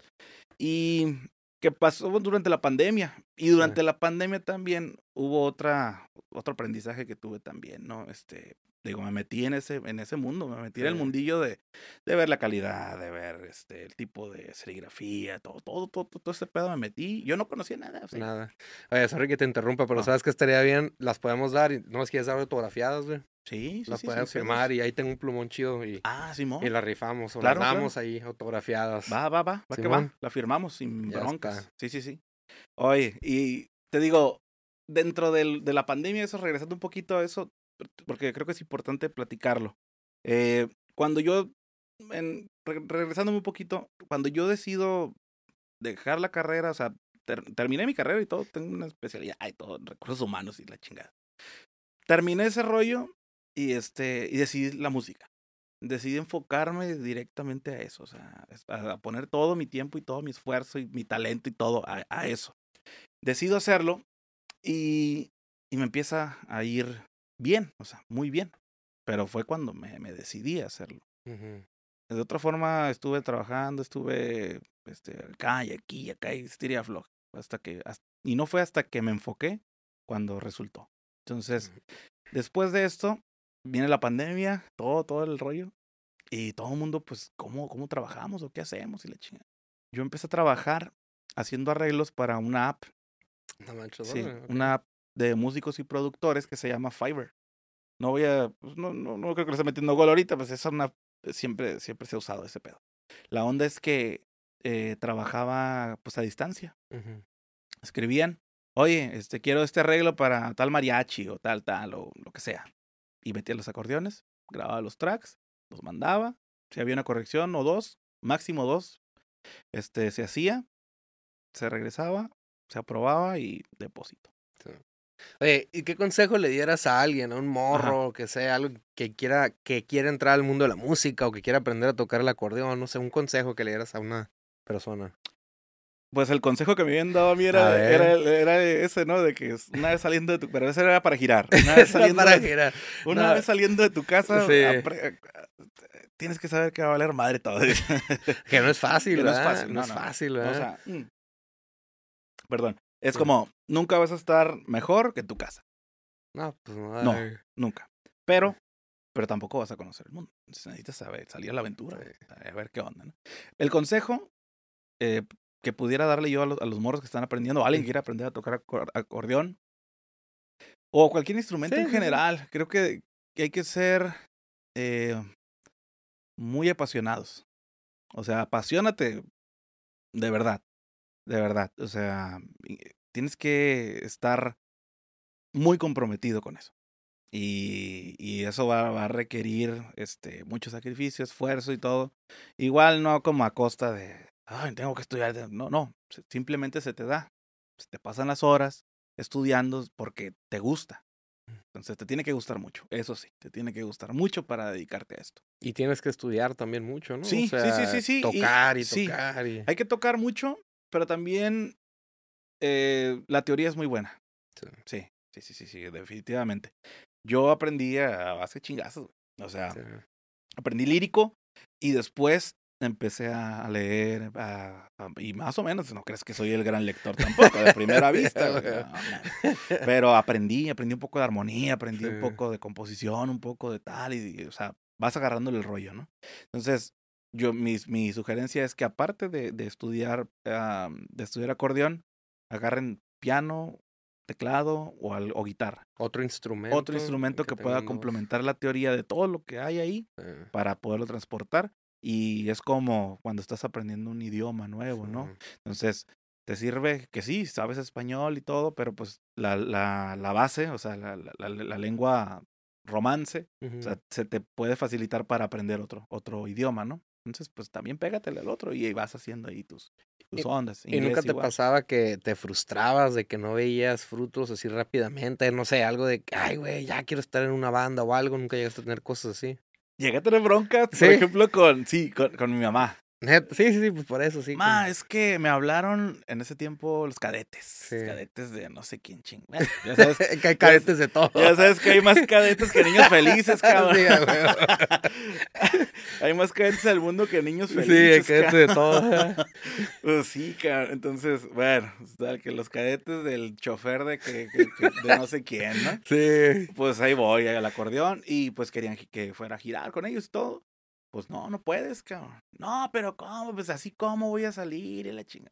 Y que pasó durante la pandemia. Y durante la pandemia también hubo otra, otro aprendizaje que tuve también, ¿no? Este, digo, me metí en ese, en ese mundo, me metí en el Sí. mundillo de, de ver la calidad, de ver este, el tipo de serigrafía, todo, todo, todo, todo ese pedo me metí. Yo no conocía nada. sea, Nada. Oye, sorry que te interrumpa, pero No. sabes que estaría bien, las podemos dar y no nos quieres dar autografiadas, güey. Sí, sí, Las sí, podemos firmar y ahí tengo un plumón chido y, Ah, Simón. y las rifamos o Claro, las claro. damos ahí autografiadas. Va, va, va, va que va. La firmamos sin Ya broncas. está. Sí, sí, sí. Oye, y te digo, dentro del- de la pandemia, eso, regresando un poquito a eso, porque creo que es importante platicarlo. Eh, cuando yo, en, re- regresándome un poquito, cuando yo decido dejar la carrera, o sea, ter- terminé mi carrera y todo, tengo una especialidad y todo, recursos humanos y la chingada. Terminé ese rollo y este, y decidí la música decidí enfocarme directamente a eso, o sea, a, a poner todo mi tiempo y todo mi esfuerzo y mi talento y todo a, a eso. Decido hacerlo y, y me empieza a ir bien, o sea, muy bien. Pero fue cuando me, me decidí a hacerlo. De otra forma, estuve trabajando, estuve este, acá y aquí y acá y estiria floja. Hasta que, hasta- y no fue hasta que me enfoqué cuando resultó. Entonces, después de esto, viene la pandemia, todo, todo el rollo. Y todo el mundo, pues, ¿cómo, cómo trabajamos o qué hacemos? Y la chingada. Yo empecé a trabajar haciendo arreglos para una app, No manches, sí, una app de músicos y productores que se llama Fiverr. No voy a, pues, no, no, no creo que le esté metiendo gol ahorita, pues es una, siempre, siempre se ha usado ese pedo. La onda es que eh, trabajaba, pues, a distancia Ujú. escribían, oye, este, quiero este arreglo para tal mariachi o tal, tal, o lo que sea. Y metía los acordeones, grababa los tracks, los mandaba. Si había una corrección o dos, máximo dos, este, se hacía, se regresaba, se aprobaba y depósito. Oye, ¿y qué consejo le dieras a alguien, a un morro, o que sea, algo que quiera, que quiera entrar al mundo de la música o que quiera aprender a tocar el acordeón? No sé, un consejo que le dieras a una persona. Pues el consejo que me habían dado a mí era, era, era ese, ¿no? De que una vez saliendo de tu... Pero ese era para girar. Una vez saliendo, Para de, girar. una no. vez saliendo de tu casa, Sí. apre- tienes que saber que va a valer madre todo. Que no es fácil, Que no es ¿verdad? fácil, No, no, es fácil, O ¿verdad? sea, mm. perdón. Es Sí. como, nunca vas a estar mejor que en tu casa. no, pues no. No. Nunca. Pero, pero tampoco vas a conocer el mundo. Entonces necesitas saber, salir a la aventura. A ver qué onda. ¿no? El consejo eh, que pudiera darle yo a los, a los morros que están aprendiendo, o alguien que quiera aprender a tocar acor- acordeón, o cualquier instrumento Sí, en sí. general, creo que, que hay que ser eh, muy apasionados. O sea, apasionate de verdad. De verdad. O sea, tienes que estar muy comprometido con eso. Y, y eso va, va a requerir este, mucho sacrificio, esfuerzo y todo. Igual no como a costa de, ay, tengo que estudiar. No, no, si- simplemente se te da. Se te pasan las horas, estudiando porque te gusta. Entonces te tiene que gustar mucho, eso sí, te tiene que gustar mucho para dedicarte a esto. Y tienes que estudiar también mucho, ¿no? O Sí, sí, sí, sea, sí, sí, y- Tocar y, sí. tocar. y- Hay que tocar mucho, pero también eh, la teoría es muy buena. Sí. Sí, sí, sí, sí, definitivamente. Yo aprendí a base chingazos. güey. O sea, Sí. aprendí lírico y después empecé a leer a- a- y más o menos, no crees que soy el gran lector tampoco, de primera vista. güey, no. Pero aprendí, aprendí un poco de armonía, aprendí un poco de composición, un poco de tal, y, y, o sea, vas agarrándole el rollo, ¿no? Entonces, yo, mi, mi sugerencia es que aparte de, de estudiar, de estudiar acordeón, agarren piano, teclado o, al- o guitarra. Otro instrumento. Otro instrumento que, pueda tengan dos. complementar la teoría de todo lo que hay ahí Sí, para poderlo transportar. Y es como cuando estás aprendiendo un idioma nuevo, ¿no? sí. Entonces, te sirve que sí, sabes español y todo, pero pues la, la, la base, o sea, la, la, lengua romance, o sea, se te puede facilitar para aprender otro, otro idioma, ¿no? Entonces, pues también pégatele al otro y vas haciendo ahí tus, tus ondas. ¿Y nunca te igual. pasaba que te frustrabas de que no veías frutos así rápidamente? No sé, algo de que, ay, güey, ya quiero estar en una banda o algo. Nunca llegaste a tener cosas así. Llegué a tener broncas, Sí. por ejemplo, con, sí, con, con mi mamá. Sí, sí, sí, pues por eso sí. Ma, como- es que me hablaron en ese tiempo los cadetes. Sí. Cadetes de no sé quién ching. Ya sabes, que hay cadetes de todo. ya sabes que hay más cadetes que niños felices, cabrón. Sí, hay más cadetes al mundo que niños Sí, hay felices. cadetes de todo. Pues sí, cabrón. Entonces, bueno, tal que los cadetes del chofer de que, que- que- de no sé quién, ¿no? Sí. Pues ahí voy al acordeón y pues querían que- que fuera a girar con ellos y todo. Pues no, no puedes, cabrón. No, pero ¿cómo? Pues así cómo voy a salir y la chinga.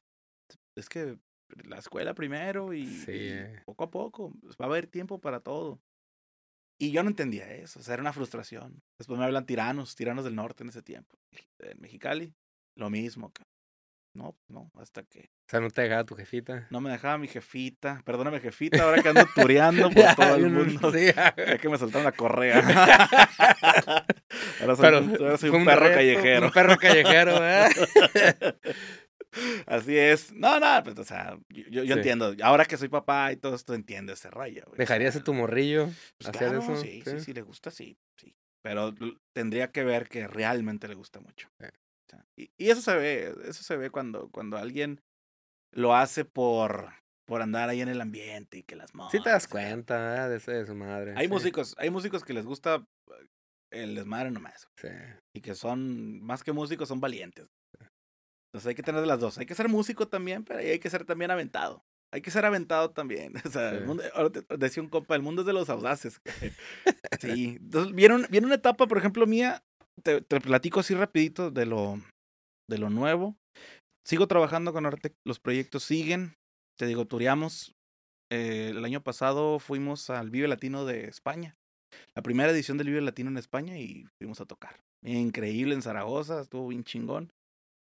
Es que la escuela primero y, Sí, y eh. poco a poco. pues, va a haber tiempo para todo. Y yo no entendía eso, o sea, era una frustración. Después me hablan tiranos, tiranos del norte en ese tiempo. En Mexicali, lo mismo, cabrón. No, no, hasta que O sea, no te dejaba tu jefita. no me dejaba mi jefita. Perdóname, jefita, ahora que ando tureando por todo el mundo. Sí, Ya que me soltaron la correa. ahora soy, Pero ahora soy un perro reto, callejero. Un perro callejero, ¿eh? Así es. No, no, pues, o sea, yo, yo Sí. entiendo. Ahora que soy papá y todo esto, entiendo ese rollo. güey, ¿Dejarías a tu morrillo pues, hacer claro, eso? Sí, sí, sí, le gusta, sí, sí. Pero tendría que ver que realmente le gusta mucho. Sí. Y, y eso se ve, eso se ve cuando, cuando alguien lo hace por, por andar ahí en el ambiente y que las Sí te das modas cuenta, ¿eh? De ese de su madre. Hay sí. músicos, hay músicos que les gusta el desmadre nomás. Sí. y que son, más que músicos, son valientes. Entonces hay que tener de las dos. Hay que ser músico también, pero hay que ser también aventado. Hay que ser aventado también. O sea, el Sí. mundo- decía un compa, el mundo es de los audaces. sí. Entonces, viene, viene una etapa, por ejemplo, mía, te, te platico así rapidito de lo, de lo nuevo. Sigo trabajando con Arte, los proyectos siguen. Te digo, tureamos. Eh, el año pasado fuimos al Vive Latino de España. La primera edición del Vive Latino en España y fuimos a tocar. Increíble en Zaragoza, estuvo bien chingón.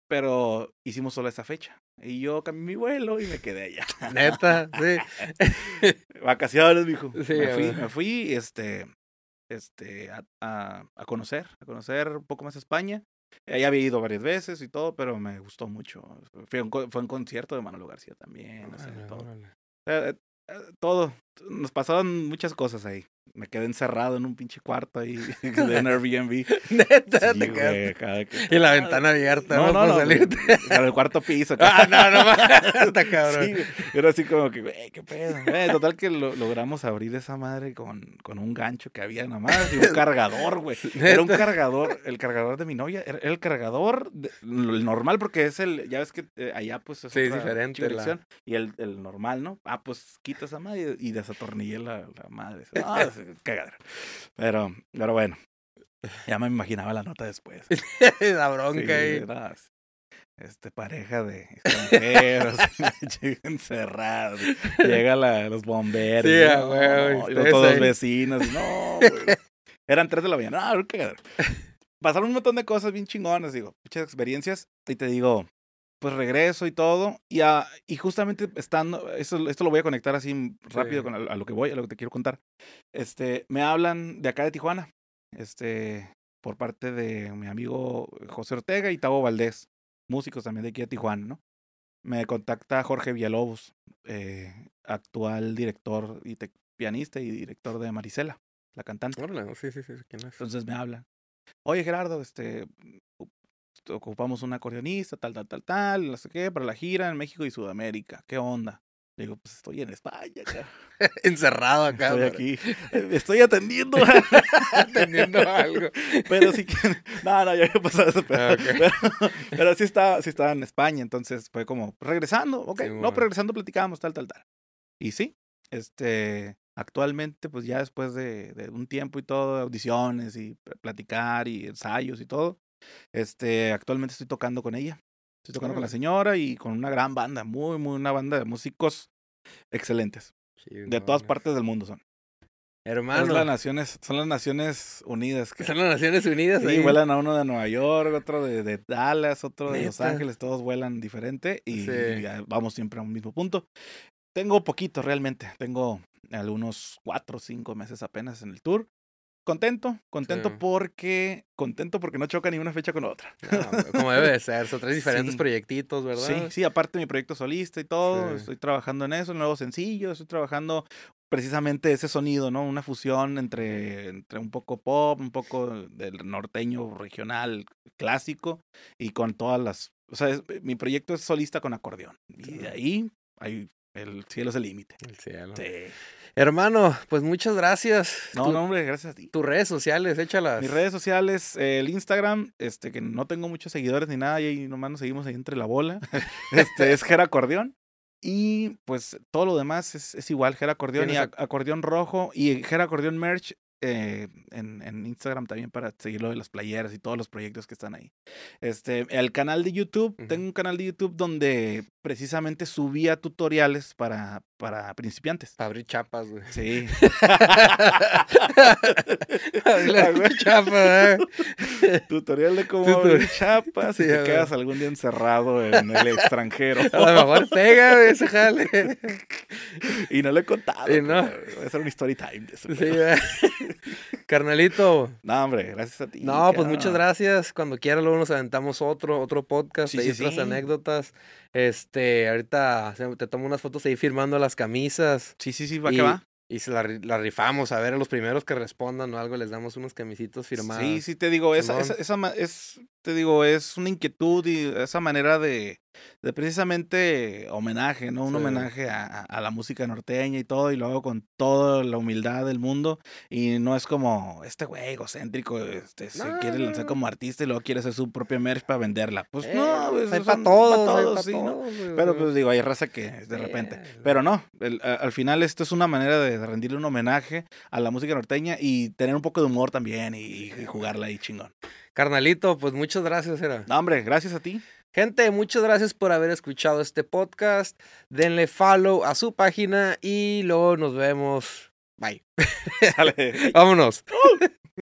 Pero hicimos solo esa fecha. Y yo cambié mi vuelo y me quedé allá. Neta, sí. Vacaciones, mijo. Sí, me fui, me fui este, este, a, a, a conocer, a conocer un poco más España. Eh, Ya había ido varias veces y todo, pero me gustó mucho. Fue un, fue un concierto de Manolo García también. o sea, Órale, todo. Eh, eh, todo. Nos pasaron muchas cosas ahí. Me quedé encerrado en un pinche cuarto ahí de un Airbnb. Neta, Sí, te quedaste. Y la ventana abierta, ¿no? No, salirte. En el cuarto piso. Ah, no, no. Está cabrón. Sí, era así como que, güey, qué pedo. Güey, total que lo- logramos abrir esa madre con, con un gancho que había nada más y un cargador, güey. Era un cargador, el cargador de mi novia, era el cargador, de- el normal porque es el, ya ves que eh, allá pues es Sí, es diferente la- y el, el normal, ¿no? Ah, pues quita esa madre y, y desatornillé la, la madre. Ah, es cagadero. Pero, pero bueno, ya me imaginaba la nota después. La bronca Sí, este pareja de extranjeros encerrados. Llega la, los bomberos. Sí, y a no, huevo, y y ustedes los todos ahí. vecinos. No, güey. Eran tres de la mañana. No. Pasaron un montón de cosas bien chingonas, digo, muchas experiencias. Y te digo, pues regreso y todo. Y, a- y justamente estando, eso, esto lo voy a conectar así rápido Sí. con a, a lo que voy, a lo que te quiero contar. Este, me hablan de acá de Tijuana. Este, por parte de mi amigo José Ortega y Tavo Valdés, músicos también de aquí de Tijuana, ¿no? me contacta Jorge Villalobos, eh, actual director y te- pianista y director de Marisela, la cantante. Órale, sí, sí, sí, ¿quién es? Entonces me habla. Oye, Gerardo, este, ocupamos un acordeonista, tal, tal, tal, tal, no sé qué, para la gira en México y Sudamérica. ¿Qué onda? Le digo, pues estoy en España, cara. Encerrado acá. Estoy pero- aquí, eh, estoy atendiendo. Atendiendo algo. pero sí que, no, no, ya había pasado ese pedo. Ah, ok. Pero, pero sí estaba, sí estaba en España, entonces fue como, regresando, ok, Sí, no, bueno. pero regresando platicamos, tal, tal, tal. Y sí, este, actualmente, pues ya después de, de un tiempo y todo, audiciones y pl- platicar y ensayos y todo, este, actualmente estoy tocando con ella. Estoy tocando con la señora y con una gran banda, muy, muy, una banda de músicos excelentes. De todas partes del mundo son. Hermano, las naciones, son las Naciones Unidas. que- son las Naciones Unidas. Sí, ahí. vuelan a uno de Nueva York, otro de, de Dallas, otro de Los. Ángeles, todos vuelan diferente y Sí. ya vamos siempre a un mismo punto. Tengo poquito realmente, tengo algunos cuatro o cinco meses apenas en el tour. Contento, contento Sí. porque, contento porque no choca ni una fecha con otra. No, como debe de ser. Son tres diferentes Sí. proyectitos, ¿verdad? Sí, sí, aparte mi proyecto solista y todo, Sí. estoy trabajando en eso, nuevo sencillo, estoy trabajando precisamente ese sonido, ¿no? Una fusión entre, entre un poco pop, un poco del norteño regional clásico y con todas las... O sea, es- mi proyecto es solista con acordeón. Y de ahí, ahí el cielo es el límite. El cielo. Sí. Hermano, pues muchas gracias. No, Tu- no, hombre, gracias a ti. Tus redes sociales, échalas. Mis redes sociales, eh, el Instagram, este, que no tengo muchos seguidores ni nada, y ahí nomás nos seguimos ahí entre la bola. Este, es Gera Acordeón. Y pues todo lo demás es, es igual, Gera Acordeón y ¿Tienes ac- Acordeón Rojo y Gera Acordeón Merch eh, en, en Instagram también para seguir lo de las playeras y todos los proyectos que están ahí. Este, el canal de YouTube, tengo un canal de YouTube donde precisamente subía tutoriales para, para principiantes. Para abrir chapas, güey. Sí. Abrir chapas, ¿eh? Tutorial de cómo abrir chapas Sí, y te quedas algún día encerrado en el extranjero. A lo mejor pega, güey, ese jale. y no lo he contado. Y no. Voy a hacer un story time de eso. Sí. Carnalito. No, hombre, gracias a ti. No, pues muchas gracias. Cuando quiera luego nos aventamos otro, otro podcast, Sí, ahí sí, otras sí. anécdotas. Este, ahorita te tomo unas fotos ahí firmando las camisas. Sí, sí, sí, va y, que va. y se la, ri- la rifamos. A ver, a los primeros que respondan o algo, les damos unos camisitos firmados. Sí, sí, te digo, esa, esa, esa es, te digo, es una inquietud y esa manera de, de precisamente homenaje, ¿no? Un Sí. homenaje a, a- la música norteña y todo, y lo hago con toda la humildad del mundo. Y no es como, este güey egocéntrico, este, se No, quiere lanzar como artista y luego quiere hacer su propia merch para venderla. Pues Eh, no, pues, hay son para pa' todos, hay todos, pa' sí, Pero pues digo, hay raza que de repente. Pero no, el- al final esto es una manera de, de rendirle un homenaje a la música norteña y tener un poco de humor también y, y jugarla ahí chingón. Carnalito, pues muchas gracias, era. No, hombre, gracias a ti. Gente, muchas gracias por haber escuchado este podcast. Denle follow a su página y luego nos vemos. Bye. Dale. Vámonos.